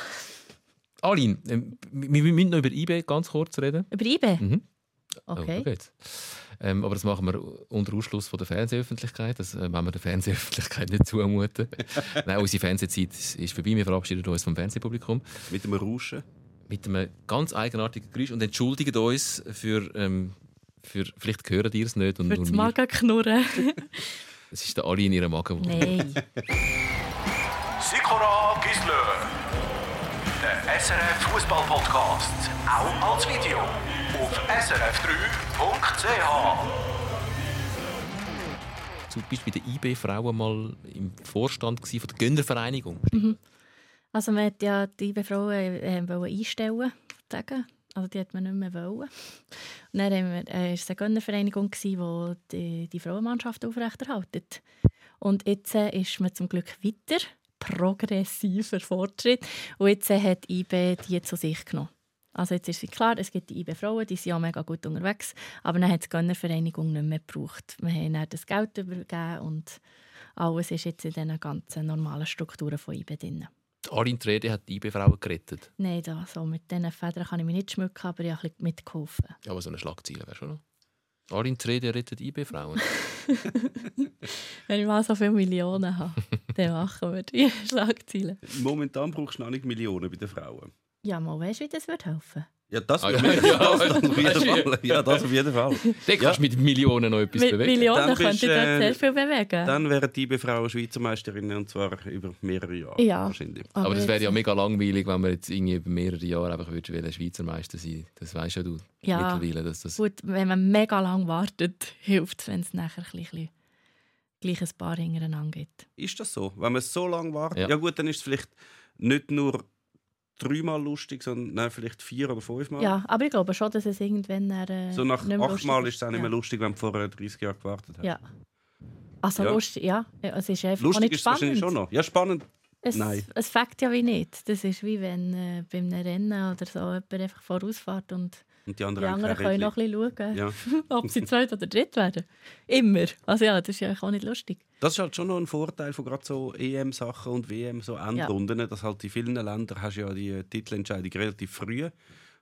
Aline, ähm, wir müssen noch über eBay ganz kurz reden. Über IBE? Mhm. Okay. Oh, gut. Ähm, aber das machen wir unter Ausschluss von der Fernsehöffentlichkeit. Das äh, wollen wir der Fernsehöffentlichkeit nicht zumuten. *laughs* Nein, unsere Fernsehzeit ist vorbei. Wir verabschieden uns vom Fernsehpublikum Mit dem Rauschen. mit einem ganz eigenartigen Geräusch und entschuldigen uns für, ähm, für vielleicht hören die es nicht und Für nur das. Magenknurren. *laughs* Es ist der Ali in ihrem Magen. Nein. Sikora Gisler. Der SRF Fußball-Podcast. Auch als Video. Auf srf3.ch. Du bist bei der IB-Frauen mal im Vorstand von der Gönnervereinigung. Also man hat ja die IBE-Frauen äh, wollen einstellen sagen. Also die hat man nicht mehr wollen. Und dann haben wir, äh, ist es eine Gönnervereinigung, die die, die Frauenmannschaft aufrechterhaltet. Und jetzt äh, ist man zum Glück weiter, progressiver Fortschritt. Und jetzt äh, hat IBE die zu sich genommen. Also jetzt ist es klar, es gibt die IB-Frauen, die sind auch mega gut unterwegs, aber dann hat die Gönnervereinigung nicht mehr gebraucht. Wir haben dann das Geld übergeben und alles ist jetzt in diesen ganzen normalen Strukturen von IBE drin. Die Aline Trede hat die IB-Frauen gerettet. Nein, da, so mit diesen Federn kann ich mich nicht schmücken, aber ich habe ein bisschen mitgeholfen. Ja, aber so eine Schlagzeile wäre schon noch. Aline Trede rettet IB-Frauen. *laughs* Wenn ich mal so viele Millionen habe, dann machen wir die *laughs* Schlagzeilen. Momentan brauchst du noch nicht Millionen bei den Frauen. Ja, mal weißt du, wie das wird helfen Ja, das, Ah, auf ja, jeden- *laughs* ja. das, auf jeden Fall. Ja, das auf jeden Fall. Da kannst du mit Millionen noch etwas Mit bewegen. Millionen Dann könnte äh, sehr viel bewegen. Dann wären die Frauen Schweizer Meisterinnen und zwar über mehrere Jahre. Ja. Wahrscheinlich. Aber das wäre ja mega langweilig, wenn man jetzt irgendwie über mehrere Jahre einfach wollen, Schweizer Meister sein. Das weißt ja du Ja. mittlerweile. Dass das Gut, wenn man mega lang wartet, *laughs* hilft es, wenn es nachher ein bisschen gleich ein paar hintereinander gibt. Ist das so? Wenn man so lange wartet? Ja. Ja. gut, dann ist es vielleicht nicht nur dreimal lustig, sondern nein, vielleicht vier oder fünfmal. Ja, aber ich glaube schon, dass es irgendwann äh, So nach achtmal ist es auch nicht ja. mehr lustig, wenn du vorher 30 Jahre gewartet hast. Ja. Also Ja. lustig, ja. Ja, Es ist einfach Lustig nicht ist es wahrscheinlich spannend. schon noch. Ja, spannend. Es, Nein. es fängt ja wie nicht. Das ist wie wenn äh, bei einem Rennen oder so jemand einfach vorausfährt und Und die die anderen, anderen haben können noch ein bisschen schauen, Ja. *laughs* ob sie zweit oder dritt werden. Immer. Also ja, das ist ja auch nicht lustig. Das ist halt schon noch ein Vorteil von gerade so EM-Sachen und WM, so Endrunden, dass halt in vielen Ländern hast du ja die Titelentscheidung relativ früh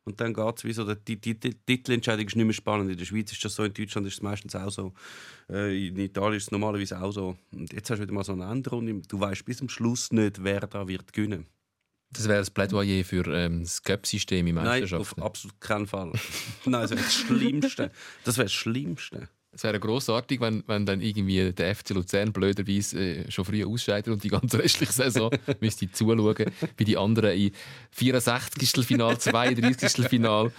und dann geht es wie so, die, die, die Titelentscheidung ist nicht mehr spannend. In der Schweiz ist das so, in Deutschland ist es meistens auch so, äh, in Italien ist es normalerweise auch so. Und jetzt hast du wieder mal so eine Endrunde, du weißt bis zum Schluss nicht, wer da wird gewinnen. Das wäre das Plädoyer für ähm, das Cup-System in Nein, auf absolut keinen Fall. *laughs* Nein, das wäre das Schlimmste. Das wäre das Schlimmste. Es wäre grossartig, wenn, wenn dann irgendwie der FC Luzern blöderweise äh, schon früh ausscheidet und die ganze restliche Saison *laughs* müsste zuschauen, wie die anderen in 64. Final, 32. Final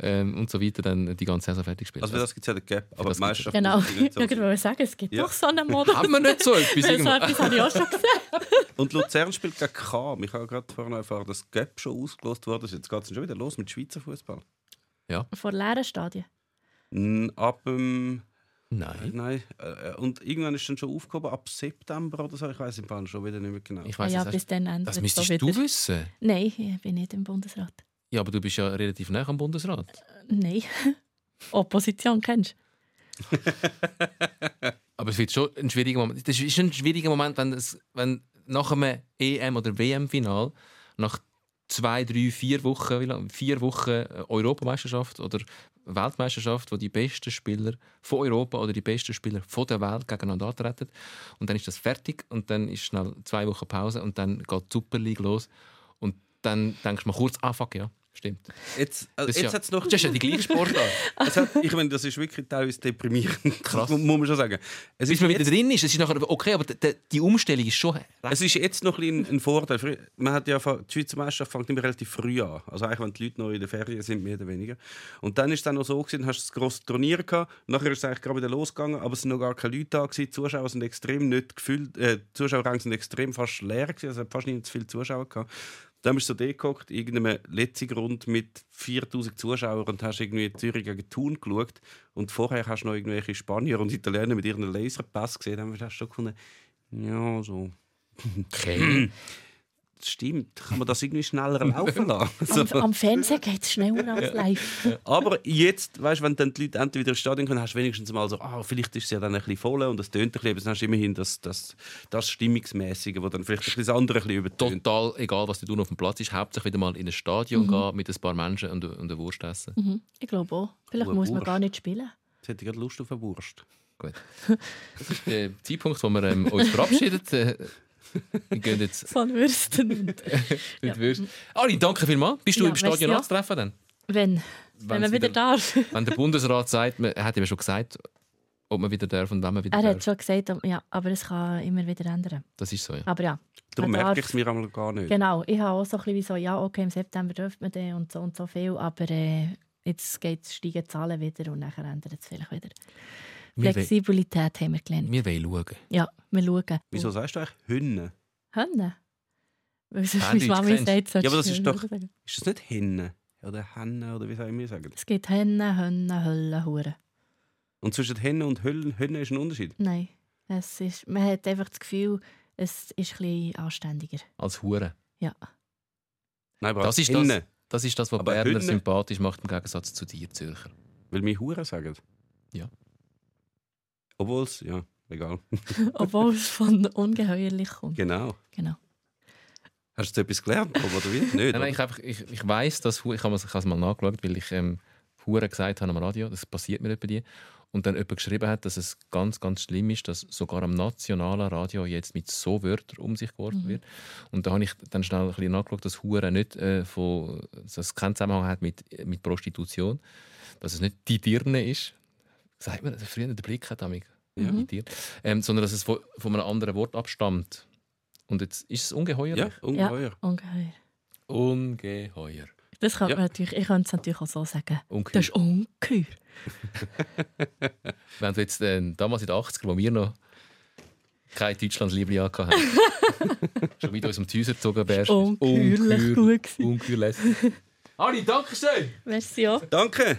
ähm, und so weiter dann die ganze Saison fertig spielen. Also für das gibt es ja den Gap, aber das die Meisterschaft Genau. nicht Ich so. wollte sagen, es gibt Ja. doch so einen Modus. haben wir nicht so etwas? So etwas habe ich auch schon gesehen. *laughs* Und Luzern spielt gegen Kam. Ich habe gerade vorhin erfahren, dass das Gap schon ausgelost wurde. Jetzt geht es schon wieder los mit Schweizer Fußball. Vor leeren Stadien. Ab dem. Nein. Nein. Äh, und irgendwann ist dann schon aufgehoben, ab September oder so. Ich weiß im Fall schon wieder nicht mehr genau. Ich Ah weiss, ja, das, bis dann ändert das es müsstest so du wieder. wissen. Nein, ich bin nicht im Bundesrat. Ja, aber du bist ja relativ nah am Bundesrat. Nein. *laughs* Opposition kennst *laughs* Aber es wird schon ein schwieriger Moment. Das ist ein schwieriger Moment, wenn, es, wenn nach einem EM- oder WM-Final nach zwei, drei, vier Wochen, vier Wochen äh, Europameisterschaft oder Weltmeisterschaft, wo die besten Spieler von Europa oder die besten Spieler von der Welt gegeneinander antreten. Und dann ist das fertig und dann ist schnell zwei Wochen Pause und dann geht die Super League los. Und dann denkst du mal kurz, ah fuck, ja, stimmt. Jetzt, also jetzt ja, hat's noch... das ist ja die gleiche Sportart. *laughs* hat, ich meine, das ist wirklich teilweise deprimierend. Krass. muss man schon sagen. Es Bis ist man wieder drin ist, es ist nachher okay, aber die, Umstellung ist schon... Es ist jetzt noch ein, ein Vorteil. Man hat ja, die Schweizer Meisterschaft fängt immer relativ früh an. Also eigentlich, wenn die Leute noch in der Ferien sind, mehr oder weniger. Und dann ist es dann noch so gewesen, hast du das grosse Turnier gehabt. Nachher ist es eigentlich gerade wieder losgegangen, aber es sind noch gar keine Leute da gewesen. Die Zuschauer sind extrem nicht gefüllt. Äh, die Zuschauerränge sind extrem fast leer gewesen. Also es hat fast nicht zu viele Zuschauer gehabt. Dann bist du gehockt, in irgendeinem letzten Grund mit 4000 Zuschauern und hast irgendwie Zürich gegen Thun geschaut. Und vorher hast du noch irgendwelche Spanier und Italiener mit ihren Laserpass gesehen. Dann hast du schon gefunden, ja, so. Okay. *clears throat* Das stimmt. Kann man das irgendwie schneller laufen lassen? Am, So. am Fernsehen geht es schneller als live. Aber jetzt, weißt, wenn dann die Leute endlich wieder ins Stadion kommen, hast du wenigstens mal so, ah, vielleicht ist es ja dann ein bisschen voll und es tönt ein bisschen, aber dann hast du immerhin das, das, das Stimmungsmäßige, das dann vielleicht ein bisschen das andere ein bisschen übertönt. Total egal, was du tun auf dem Platz ist. Hauptsächlich wieder mal in ein Stadion gehen, mit ein paar Menschen und, und eine Wurst essen. Mhm. Ich glaube auch. Vielleicht muss man Wurst. gar nicht spielen. Jetzt hätte ich gerade Lust auf eine Wurst. Gut. *laughs* Das ist der Zeitpunkt, wo wir ähm, uns verabschieden. Wir gehen jetzt Von Würsten. mit Würst. Ali, danke vielmals. Bist du Ja, im Stadion ja. anzutreffen dann? Wenn, wenn Wenn's man wieder darf. *laughs* Wenn der Bundesrat sagt, man, er hat ihm schon gesagt, ob man wieder darf und wann man wieder Er hat darf. schon gesagt, ja, aber es kann immer wieder ändern. Das ist so, ja. Aber ja. Darum merke ich es mir einmal gar nicht. Genau, ich habe auch so ein bisschen wie so, ja, okay, im September dürfte man den und so und so viel, aber äh, jetzt geht, steigen die Zahlen wieder und nachher ändert es vielleicht wieder. Flexibilität haben wir gelernt. wir wollen schauen. Ja, wir schauen. Wieso sagst du eigentlich Hünne? Hände? Weil sonst meine Mami sagt, Ja, aber das ist doch-. Ist das nicht Henne? Oder Henne? Oder wie soll ich mir sagen? Es gibt Hennen, Hönnen, Höllen, Huren. Und zwischen Henne und Hönne ist ein Unterschied. Nein, es ist, man hat einfach das Gefühl, es ist ein bisschen anständiger. Als Hure. Ja. Nein, aber Das ist das. Henne. Das ist das, was Aber Berner Hühner- sympathisch macht im Gegensatz zu dir, Zürcher. Weil wir Hure sagen. Ja. Obwohl es, ja, egal. *laughs* Obwohl es von ungeheuerlich kommt. Genau. Genau. Hast du etwas gelernt? Oder wie? Nicht, Nein, nein, ich, einfach, ich, ich weiss, dass ich habe es ich habe es mal nachgeschaut, weil ich ähm, Hure gesagt habe am Radio, das passiert mir bei dir. Und dann jemand geschrieben hat, dass es ganz, ganz schlimm ist, dass sogar am nationalen Radio jetzt mit so Wörtern um sich geworfen Mhm. wird. Und da habe ich dann schnell ein bisschen nachgeschaut, dass Hure nicht äh, von, dass es keinen Zusammenhang hat mit, mit Prostitution, dass es nicht die Dirne ist. Sagt man, früher der Blick hat damit. Ja. Die Dirne. Ähm, sondern dass es von, von einem anderen Wort abstammt. Und jetzt ist es ungeheuer. Ja, ungeheuer. Ungeheuer. Ungeheuer. Das könnte Ja. man natürlich, ich könnte es natürlich auch so sagen. Ungeheuer. Das ist ungeheuer. *laughs* Wenn du jetzt äh, damals in den 80er, wo wir noch kein Deutschlandsliebling hatten, *laughs* schon wieder aus dem Häuser gezogen wärst. Ungeheuerlich gut gewesen. Ungeheuerlich. Ali, danke schön! Merci auch. Danke